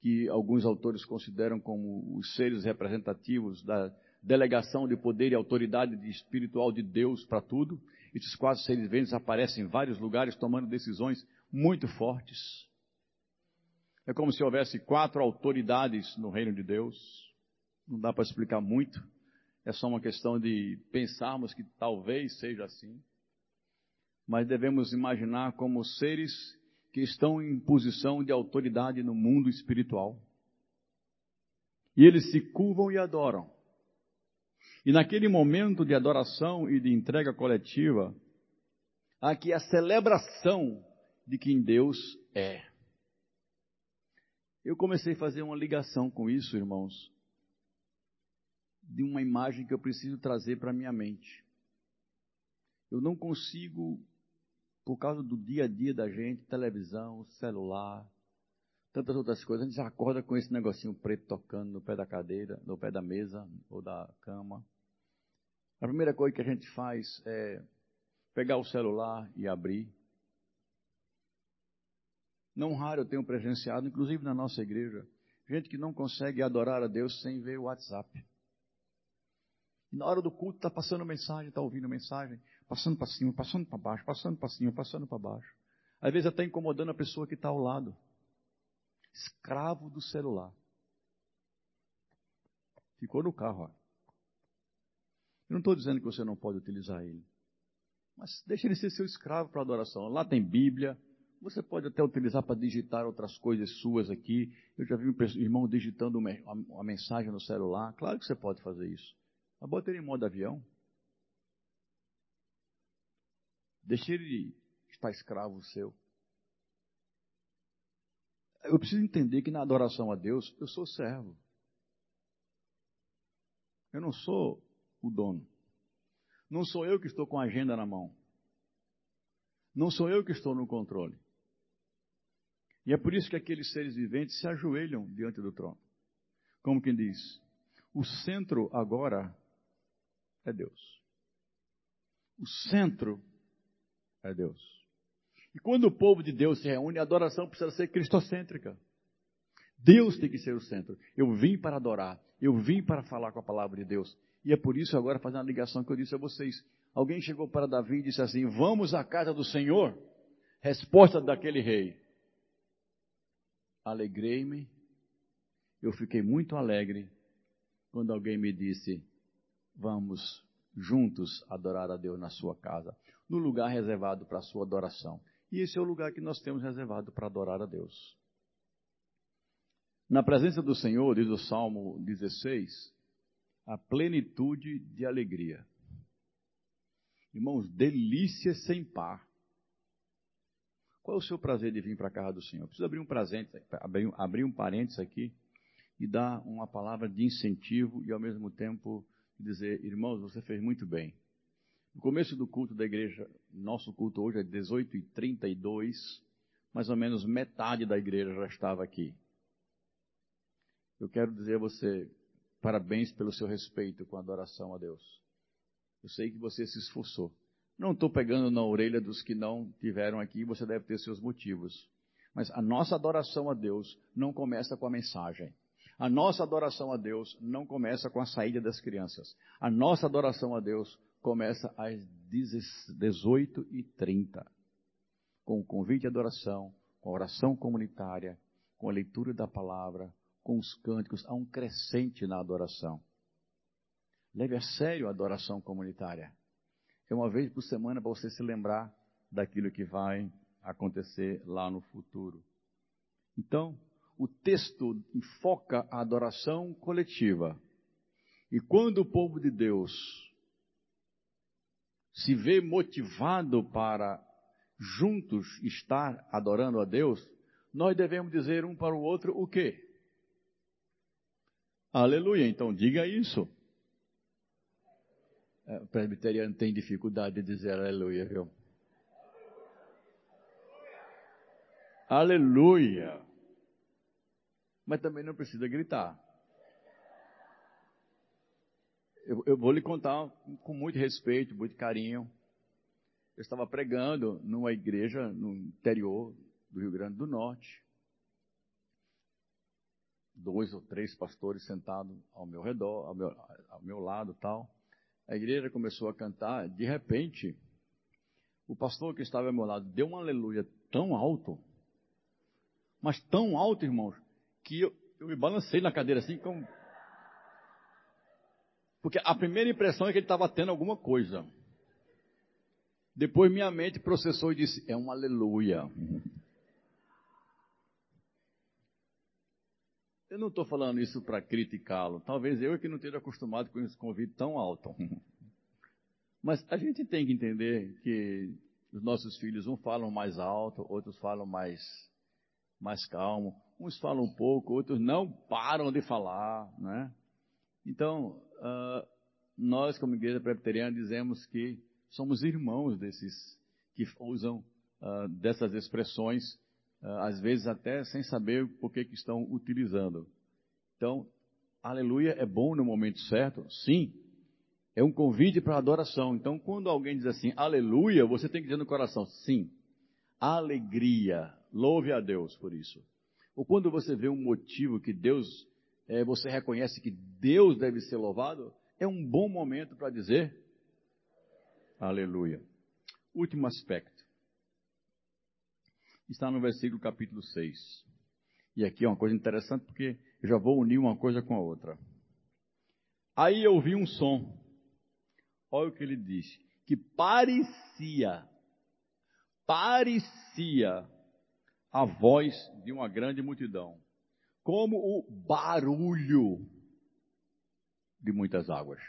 que alguns autores consideram como os seres representativos da delegação de poder e autoridade espiritual de Deus para tudo, esses quatro seres viventes aparecem em vários lugares tomando decisões muito fortes. É como se houvesse quatro autoridades no reino de Deus. Não dá para explicar muito. É só uma questão de pensarmos que talvez seja assim. Mas devemos imaginar como seres que estão em posição de autoridade no mundo espiritual. E eles se curvam e adoram. E naquele momento de adoração e de entrega coletiva, há aqui a celebração de quem Deus é. Eu comecei a fazer uma ligação com isso, irmãos, de uma imagem que eu preciso trazer para a minha mente. Eu não consigo, por causa do dia a dia da gente, televisão, celular, tantas outras coisas, a gente acorda com esse negocinho preto tocando no pé da cadeira, no pé da mesa ou da cama. A primeira coisa que a gente faz é pegar o celular e abrir. Não raro eu tenho presenciado, inclusive na nossa igreja, gente que não consegue adorar a Deus sem ver o WhatsApp. E na hora do culto está passando mensagem, está ouvindo mensagem, passando para cima, passando para baixo, passando para cima, passando para baixo. Às vezes até incomodando a pessoa que está ao lado. Escravo do celular. Ficou no carro, ó. Eu não estou dizendo que você não pode utilizar ele. Mas deixe ele ser seu escravo para adoração. Lá tem Bíblia. Você pode até utilizar para digitar outras coisas suas aqui. Eu já vi um irmão digitando uma mensagem no celular. Claro que você pode fazer isso. Mas bota ele em modo avião. Deixe ele estar escravo seu. Eu preciso entender que na adoração a Deus, eu sou servo. Eu não sou o dono. Não sou eu que estou com a agenda na mão. Não sou eu que estou no controle. E é por isso que aqueles seres viventes se ajoelham diante do trono. Como quem diz: o centro agora é Deus. O centro é Deus. E quando o povo de Deus se reúne, a adoração precisa ser cristocêntrica. Deus tem que ser o centro. Eu vim para adorar. Eu vim para falar com a palavra de Deus. E é por isso, agora, fazendo a ligação que eu disse a vocês. Alguém chegou para Davi e disse assim: Vamos à casa do Senhor? Resposta daquele rei: Alegrei-me, eu fiquei muito alegre quando alguém me disse: Vamos juntos adorar a Deus na sua casa, no lugar reservado para a sua adoração. E esse é o lugar que nós temos reservado para adorar a Deus. Na presença do Senhor, diz o Salmo 16, a plenitude de alegria. Irmãos, delícia sem par. Qual é o seu prazer de vir para a casa do Senhor? Preciso abrir um presente, abrir, abrir um parênteses aqui e dar uma palavra de incentivo e ao mesmo tempo dizer, irmãos, você fez muito bem. No começo do culto da igreja, nosso culto hoje é 18h32, mais ou menos metade da igreja já estava aqui. Eu quero dizer a você, Parabéns pelo seu respeito com a adoração a Deus. Eu sei que você se esforçou. Não estou pegando na orelha dos que não tiveram aqui, você deve ter seus motivos. Mas a nossa adoração a Deus não começa com a mensagem. A nossa adoração a Deus não começa com a saída das crianças. A nossa adoração a Deus começa às 18h30, com o convite de adoração, com a oração comunitária, com a leitura da palavra, com os cânticos. Há um crescente na adoração. Leve a sério a adoração comunitária. É uma vez por semana para você se lembrar daquilo que vai acontecer lá no futuro. Então, o texto enfoca a adoração coletiva. E quando o povo de Deus se vê motivado para juntos estar adorando a Deus, nós devemos dizer um para o outro o quê? Aleluia. Então diga isso. É, o presbiteriano tem dificuldade de dizer aleluia, viu? Aleluia. Mas também não precisa gritar. Eu, eu, vou lhe contar com muito respeito, muito carinho. Eu estava pregando numa igreja no interior do Rio Grande do Norte. Dois ou três pastores sentados ao meu redor, ao meu, ao meu lado tal. A igreja começou a cantar, de repente, o pastor que estava ao meu lado deu um aleluia tão alto, mas tão alto, irmãos, que eu, eu me balancei na cadeira assim, como. Porque a primeira impressão é que ele estava tendo alguma coisa. Depois minha mente processou e disse: é um aleluia. Eu não estou falando isso para criticá-lo. Talvez eu é que não esteja acostumado com esse convite tão alto. (laughs) Mas a gente tem que entender que os nossos filhos, uns falam mais alto, outros falam mais, mais calmo. Uns falam um pouco, outros não param de falar, né? Então, uh, nós como igreja presbiteriana dizemos que somos irmãos desses que usam uh, dessas expressões ah, às vezes até sem saber por que estão utilizando. Então, aleluia é bom no momento certo? Sim. É um convite para adoração. Então, quando alguém diz assim, aleluia, você tem que dizer no coração, sim. Alegria. Louve a Deus por isso. Ou quando você vê um motivo que Deus, é, você reconhece que Deus deve ser louvado, é um bom momento para dizer aleluia. Último aspecto está no versículo capítulo 6. E aqui é uma coisa interessante porque eu já vou unir uma coisa com a outra. Aí eu ouvi um som. Olha o que ele disse. Que parecia, parecia a voz de uma grande multidão. Como o barulho de muitas águas.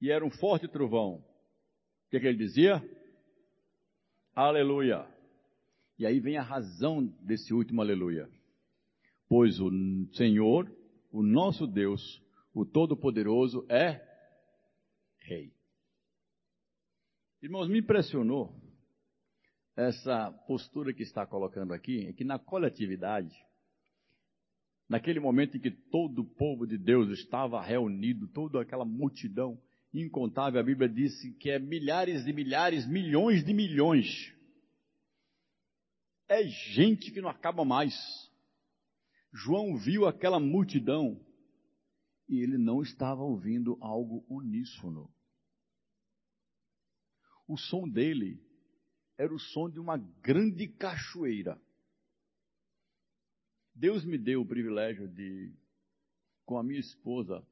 E era um forte trovão. O que, que ele dizia? Aleluia. E aí vem a razão desse último aleluia. Pois o Senhor, o nosso Deus, o Todo-Poderoso é Rei. Irmãos, me impressionou essa postura que está colocando aqui, é que na coletividade, naquele momento em que todo o povo de Deus estava reunido, toda aquela multidão, incontável. A Bíblia disse que é milhares de milhares, milhões de milhões. É gente que não acaba mais. João viu aquela multidão e ele não estava ouvindo algo uníssono. O som dele era o som de uma grande cachoeira. Deus me deu o privilégio de, com a minha esposa,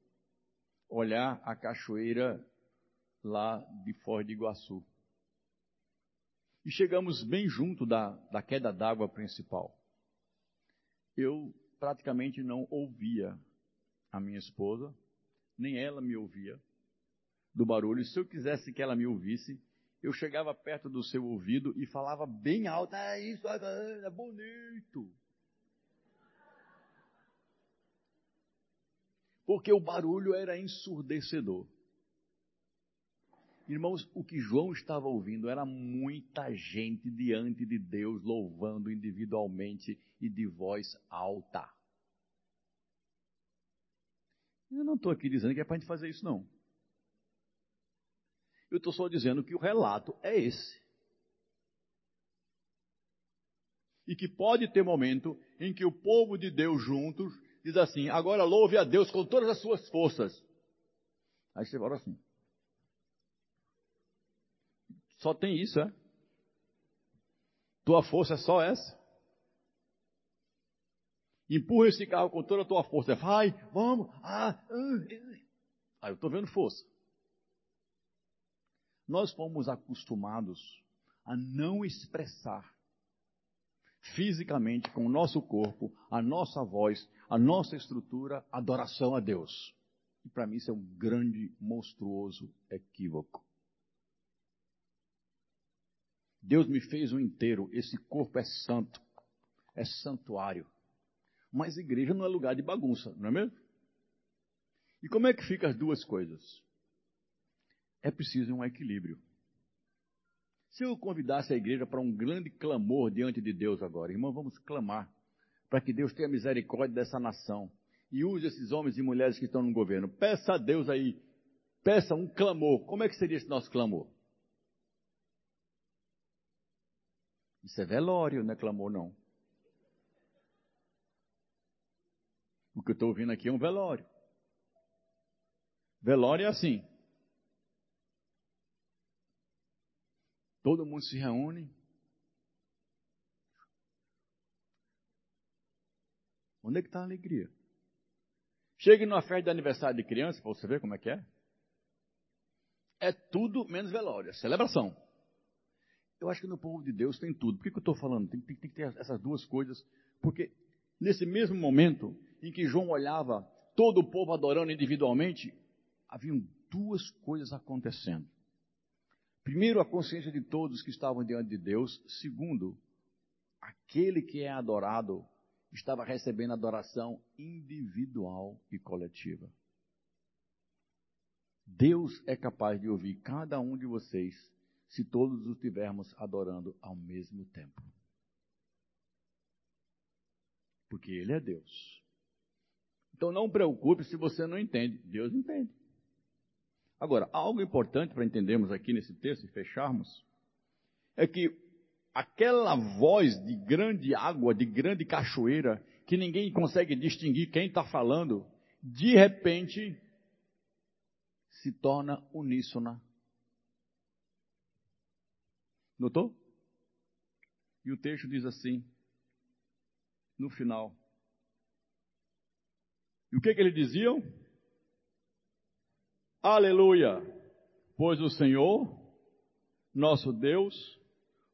olhar a cachoeira lá de Foz de Iguaçu. E chegamos bem junto da, da queda d'água principal. Eu praticamente não ouvia a minha esposa, nem ela me ouvia do barulho. Se eu quisesse que ela me ouvisse, eu chegava perto do seu ouvido e falava bem alto: Ah, isso é bonito. porque o barulho era ensurdecedor. Irmãos, o que João estava ouvindo era muita gente diante de Deus louvando individualmente e de voz alta. Eu não estou aqui dizendo que é para a gente fazer isso, não. Eu estou só dizendo que o relato é esse. E que pode ter momento em que o povo de Deus juntos diz assim: agora louve a Deus com todas as suas forças. Aí você fala assim. Só tem isso, é? Tua força é só essa? Empurra esse carro com toda a tua força. Vai, vamos. Ah, uh, Aí eu estou vendo força. Nós fomos acostumados a não expressar fisicamente com o nosso corpo, a nossa voz, a nossa estrutura, adoração a Deus. E para mim isso é um grande, monstruoso equívoco. Deus me fez um inteiro, esse corpo é santo, é santuário. Mas igreja não é lugar de bagunça, não é mesmo? E como é que fica as duas coisas? É preciso um equilíbrio. Se eu convidasse a igreja para um grande clamor diante de Deus agora, irmão, vamos clamar para que Deus tenha misericórdia dessa nação e use esses homens e mulheres que estão no governo. Peça a Deus aí, peça um clamor. Como é que seria esse nosso clamor? Isso é velório, não é clamor, não. O que eu estou ouvindo aqui é um velório. Velório é assim. Todo mundo se reúne. Onde é que está a alegria? Chegue numa festa de aniversário de criança, para você ver como é que é. É tudo menos velório, é celebração. Eu acho que no povo de Deus tem tudo. Por que, que eu estou falando? Tem, tem, tem que ter essas duas coisas. Porque nesse mesmo momento em que João olhava todo o povo adorando individualmente, haviam duas coisas acontecendo. Primeiro, a consciência de todos que estavam diante de Deus. Segundo, aquele que é adorado estava recebendo adoração individual e coletiva. Deus é capaz de ouvir cada um de vocês se todos o estivermos adorando ao mesmo tempo. Porque Ele é Deus. Então não preocupe se você não entende. Deus entende. Agora, algo importante para entendermos aqui nesse texto e fecharmos, é que aquela voz de grande água, de grande cachoeira, que ninguém consegue distinguir quem está falando, de repente se torna uníssona. Notou? E o texto diz assim, no final. E o que, que eles diziam? Aleluia! Pois o Senhor, nosso Deus,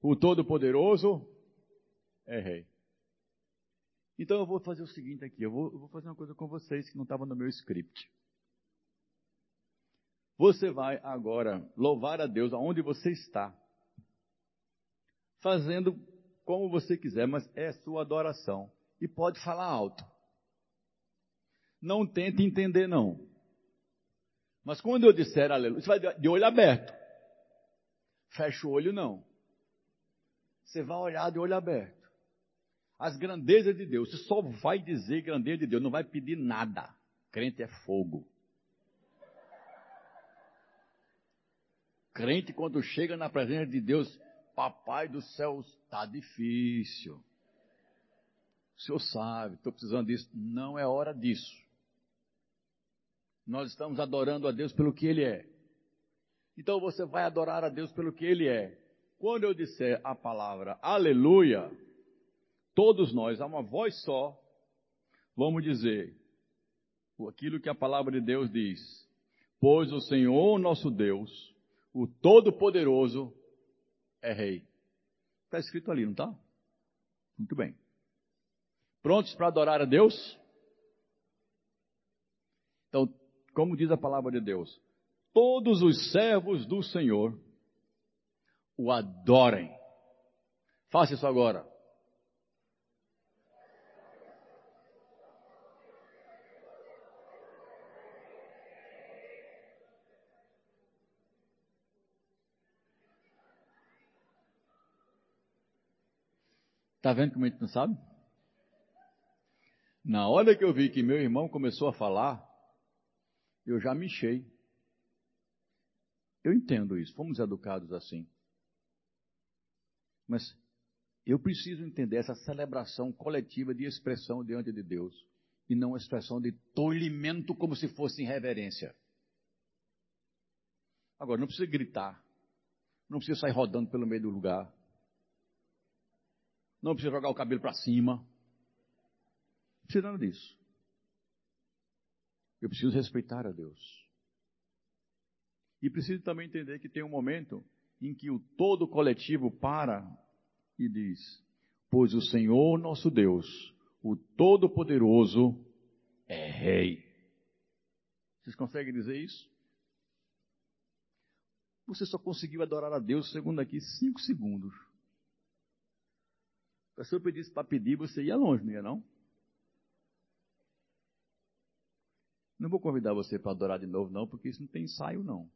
o Todo-Poderoso, é Rei. Então eu vou fazer o seguinte aqui, eu vou, eu vou fazer uma coisa com vocês que não estava no meu script. Você vai agora louvar a Deus aonde você está, fazendo como você quiser, mas é sua adoração. E pode falar alto. Não tente entender, não. Mas quando eu disser aleluia, você vai de olho aberto. Fecha o olho, não. Você vai olhar de olho aberto. As grandezas de Deus, você só vai dizer grandeza de Deus, não vai pedir nada. Crente é fogo. Crente, quando chega na presença de Deus, papai do céu, está difícil. O senhor sabe, estou precisando disso. Não é hora disso. Nós estamos adorando a Deus pelo que Ele é. Então você vai adorar a Deus pelo que Ele é. Quando eu disser a palavra aleluia, todos nós, a uma voz só, vamos dizer aquilo que a palavra de Deus diz. Pois o Senhor nosso Deus, o Todo-Poderoso, é Rei. Está escrito ali, não está? Muito bem. Prontos para adorar a Deus? Então, como diz a palavra de Deus, todos os servos do Senhor o adorem. Faça isso agora. Está vendo como a gente não sabe? Na hora que eu vi que meu irmão começou a falar, Eu já me enchei. Eu entendo isso, fomos educados assim. Mas eu preciso entender essa celebração coletiva de expressão diante de Deus e não expressão de tolhimento como se fosse em reverência. Agora, não precisa gritar, não precisa sair rodando pelo meio do lugar, não precisa jogar o cabelo para cima, não precisa nada disso. Eu preciso respeitar a Deus. E preciso também entender que tem um momento em que o todo coletivo para e diz: Pois o Senhor nosso Deus, o Todo-Poderoso, é Rei. Vocês conseguem dizer isso? Você só conseguiu adorar a Deus, segundo aqui, cinco segundos. Se a pessoa pedisse para pedir, você ia longe, não ia não? Não vou convidar você para adorar de novo, não, porque isso não tem ensaio, não.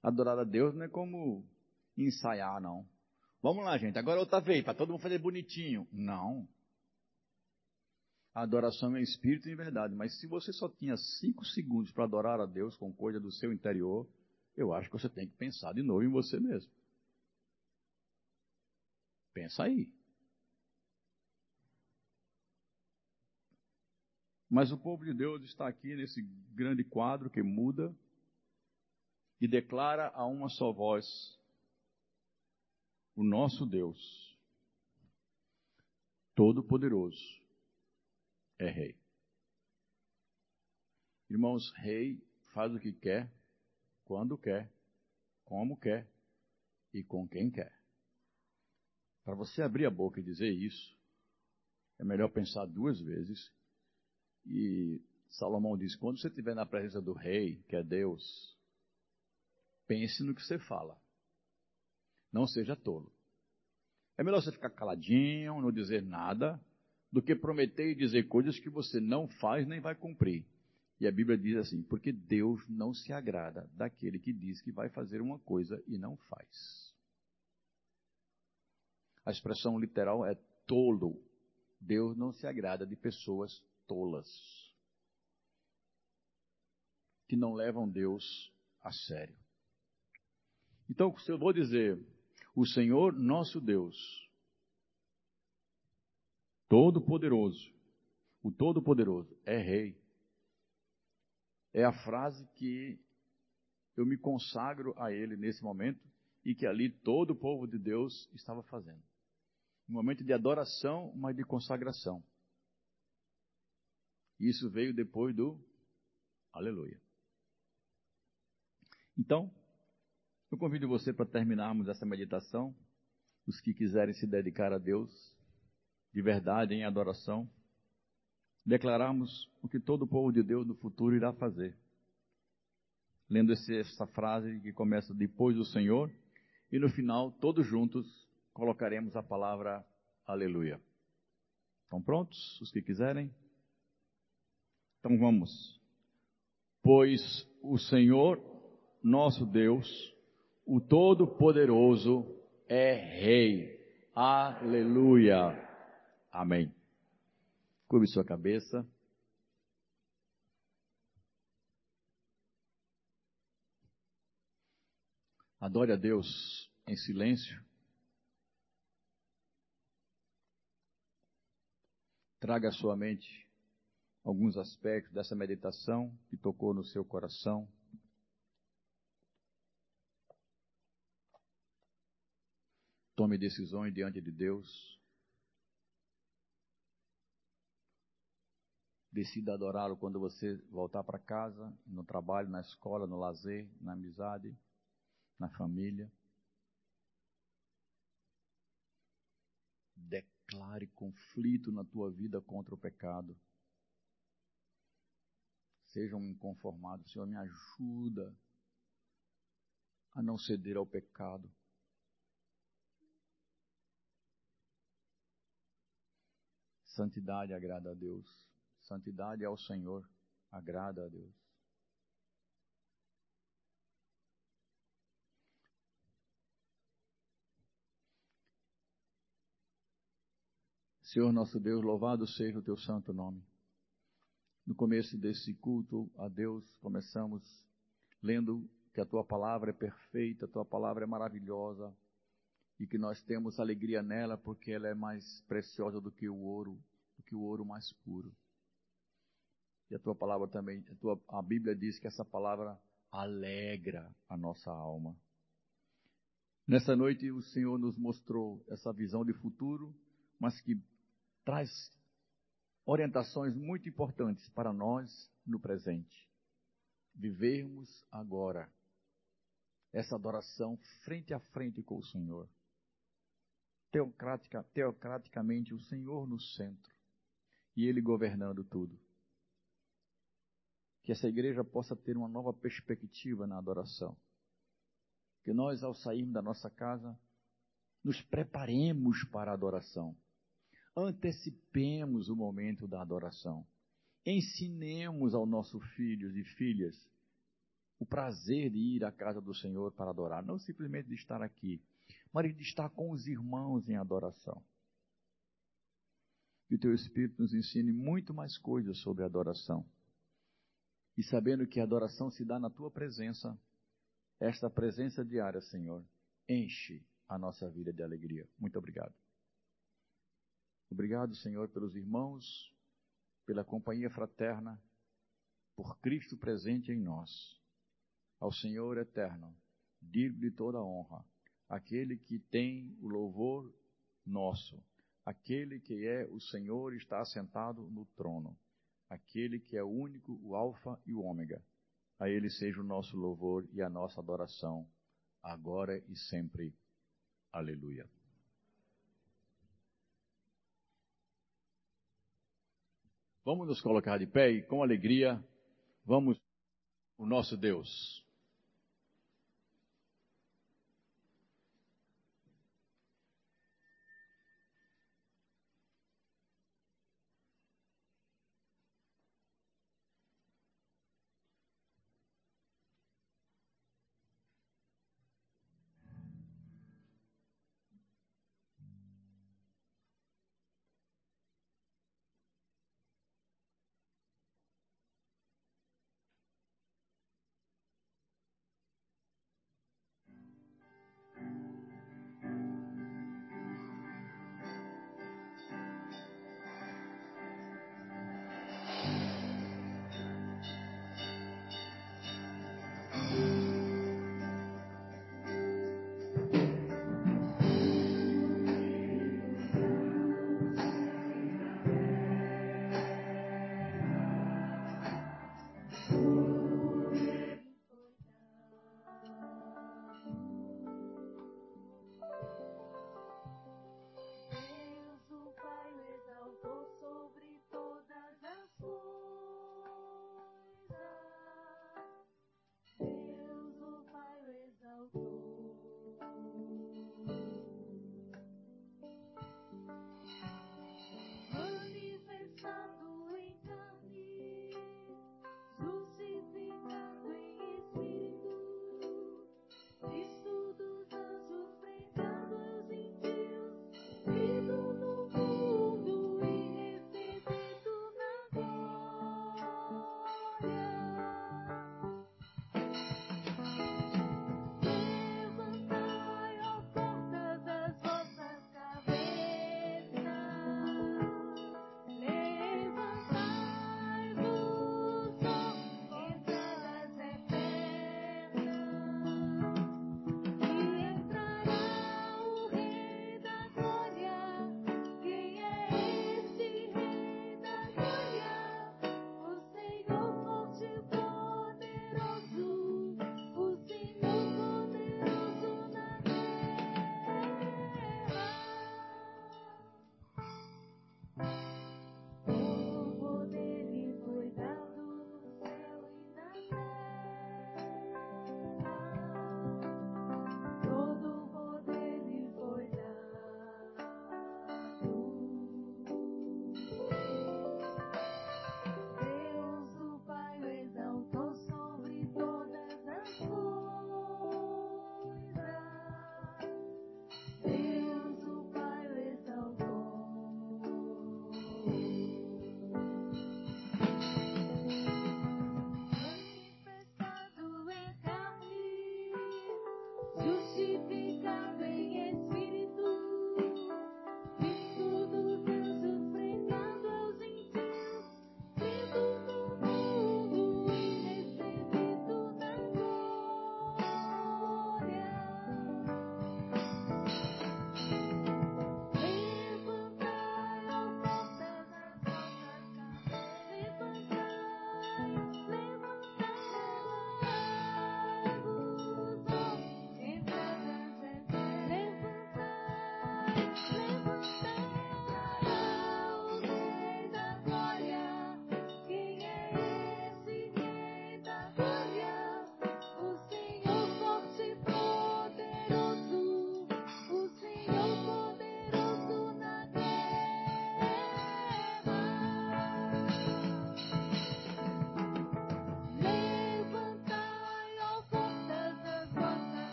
Adorar a Deus não é como ensaiar, não. Vamos lá, gente, agora outra vez, para todo mundo fazer bonitinho. Não. Adoração é espírito e verdade, mas se você só tinha cinco segundos para adorar a Deus com coisa do seu interior, eu acho que você tem que pensar de novo em você mesmo. Pensa aí. Mas o povo de Deus está aqui nesse grande quadro que muda e declara a uma só voz: o nosso Deus, Todo-Poderoso, é Rei. Irmãos, Rei faz o que quer, quando quer, como quer e com quem quer. Para você abrir a boca e dizer isso, é melhor pensar duas vezes e Salomão diz: quando você estiver na presença do rei, que é Deus, pense no que você fala. Não seja tolo. É melhor você ficar caladinho, não dizer nada, do que prometer e dizer coisas que você não faz nem vai cumprir. E a Bíblia diz assim: porque Deus não se agrada daquele que diz que vai fazer uma coisa e não faz. A expressão literal é tolo. Deus não se agrada de pessoas tolas, que não levam Deus a sério. Então, se eu vou dizer, o Senhor nosso Deus, Todo-Poderoso, o Todo-Poderoso é Rei, é a frase que eu me consagro a Ele nesse momento e que ali todo o povo de Deus estava fazendo. Um momento de adoração, mas de consagração. Isso veio depois do Aleluia. Então, eu convido você para terminarmos essa meditação. Os que quiserem se dedicar a Deus, de verdade, em adoração, declararmos o que todo o povo de Deus no futuro irá fazer. Lendo essa frase que começa depois do Senhor, e no final, todos juntos, colocaremos a palavra Aleluia. Estão prontos? Os que quiserem? Então vamos. Pois o Senhor, nosso Deus, o Todo-Poderoso, é Rei. Aleluia. Amém. Curve sua cabeça. Adore a Deus em silêncio. Traga à sua mente alguns aspectos dessa meditação que tocou no seu coração. Tome decisões diante de Deus. Decida adorá-lo quando você voltar para casa, no trabalho, na escola, no lazer, na amizade, na família. Declare conflito na tua vida contra o pecado sejam inconformados. Senhor, me ajuda a não ceder ao pecado. Santidade agrada a Deus. Santidade ao Senhor agrada a Deus. Senhor nosso Deus, louvado seja o teu santo nome. No começo desse culto a Deus, começamos lendo que a tua palavra é perfeita, a tua palavra é maravilhosa e que nós temos alegria nela porque ela é mais preciosa do que o ouro, do que o ouro mais puro. E a tua palavra também, a, tua, a Bíblia diz que essa palavra alegra a nossa alma. Nessa noite o Senhor nos mostrou essa visão de futuro, mas que traz orientações muito importantes para nós no presente. Vivermos agora essa adoração frente a frente com o Senhor. Teocrática, teocraticamente, o Senhor no centro e Ele governando tudo. Que essa igreja possa ter uma nova perspectiva na adoração. Que nós, ao sairmos da nossa casa, nos preparemos para a adoração. Antecipemos o momento da adoração. Ensinemos aos nossos filhos e filhas o prazer de ir à casa do Senhor para adorar, não simplesmente de estar aqui, mas de estar com os irmãos em adoração. Que o teu Espírito nos ensine muito mais coisas sobre adoração. E sabendo que a adoração se dá na tua presença, esta presença diária, Senhor, enche a nossa vida de alegria. Muito obrigado. Obrigado, Senhor, pelos irmãos, pela companhia fraterna, por Cristo presente em nós. Ao Senhor eterno, digo de toda honra, aquele que tem o louvor nosso, aquele que é o Senhor está assentado no trono, aquele que é o único, o Alfa e o Ômega. A Ele seja o nosso louvor e a nossa adoração, agora e sempre. Aleluia. Vamos nos colocar de pé e com alegria vamos o nosso Deus.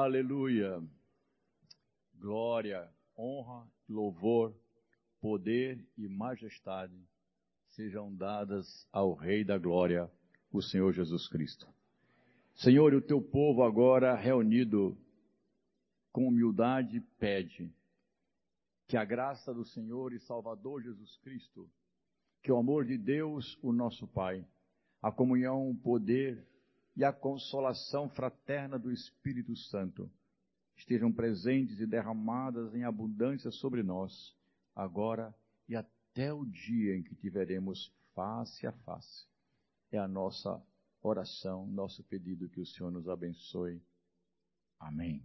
Aleluia. Glória, honra, louvor, poder e majestade sejam dadas ao Rei da Glória, o Senhor Jesus Cristo. Senhor, o teu povo agora reunido com humildade pede que a graça do Senhor e Salvador Jesus Cristo, que o amor de Deus, o nosso Pai, a comunhão, o poder e a consolação fraterna do Espírito Santo estejam presentes e derramadas em abundância sobre nós, agora e até o dia em que tiveremos face a face. É a nossa oração, nosso pedido que o Senhor nos abençoe. Amém.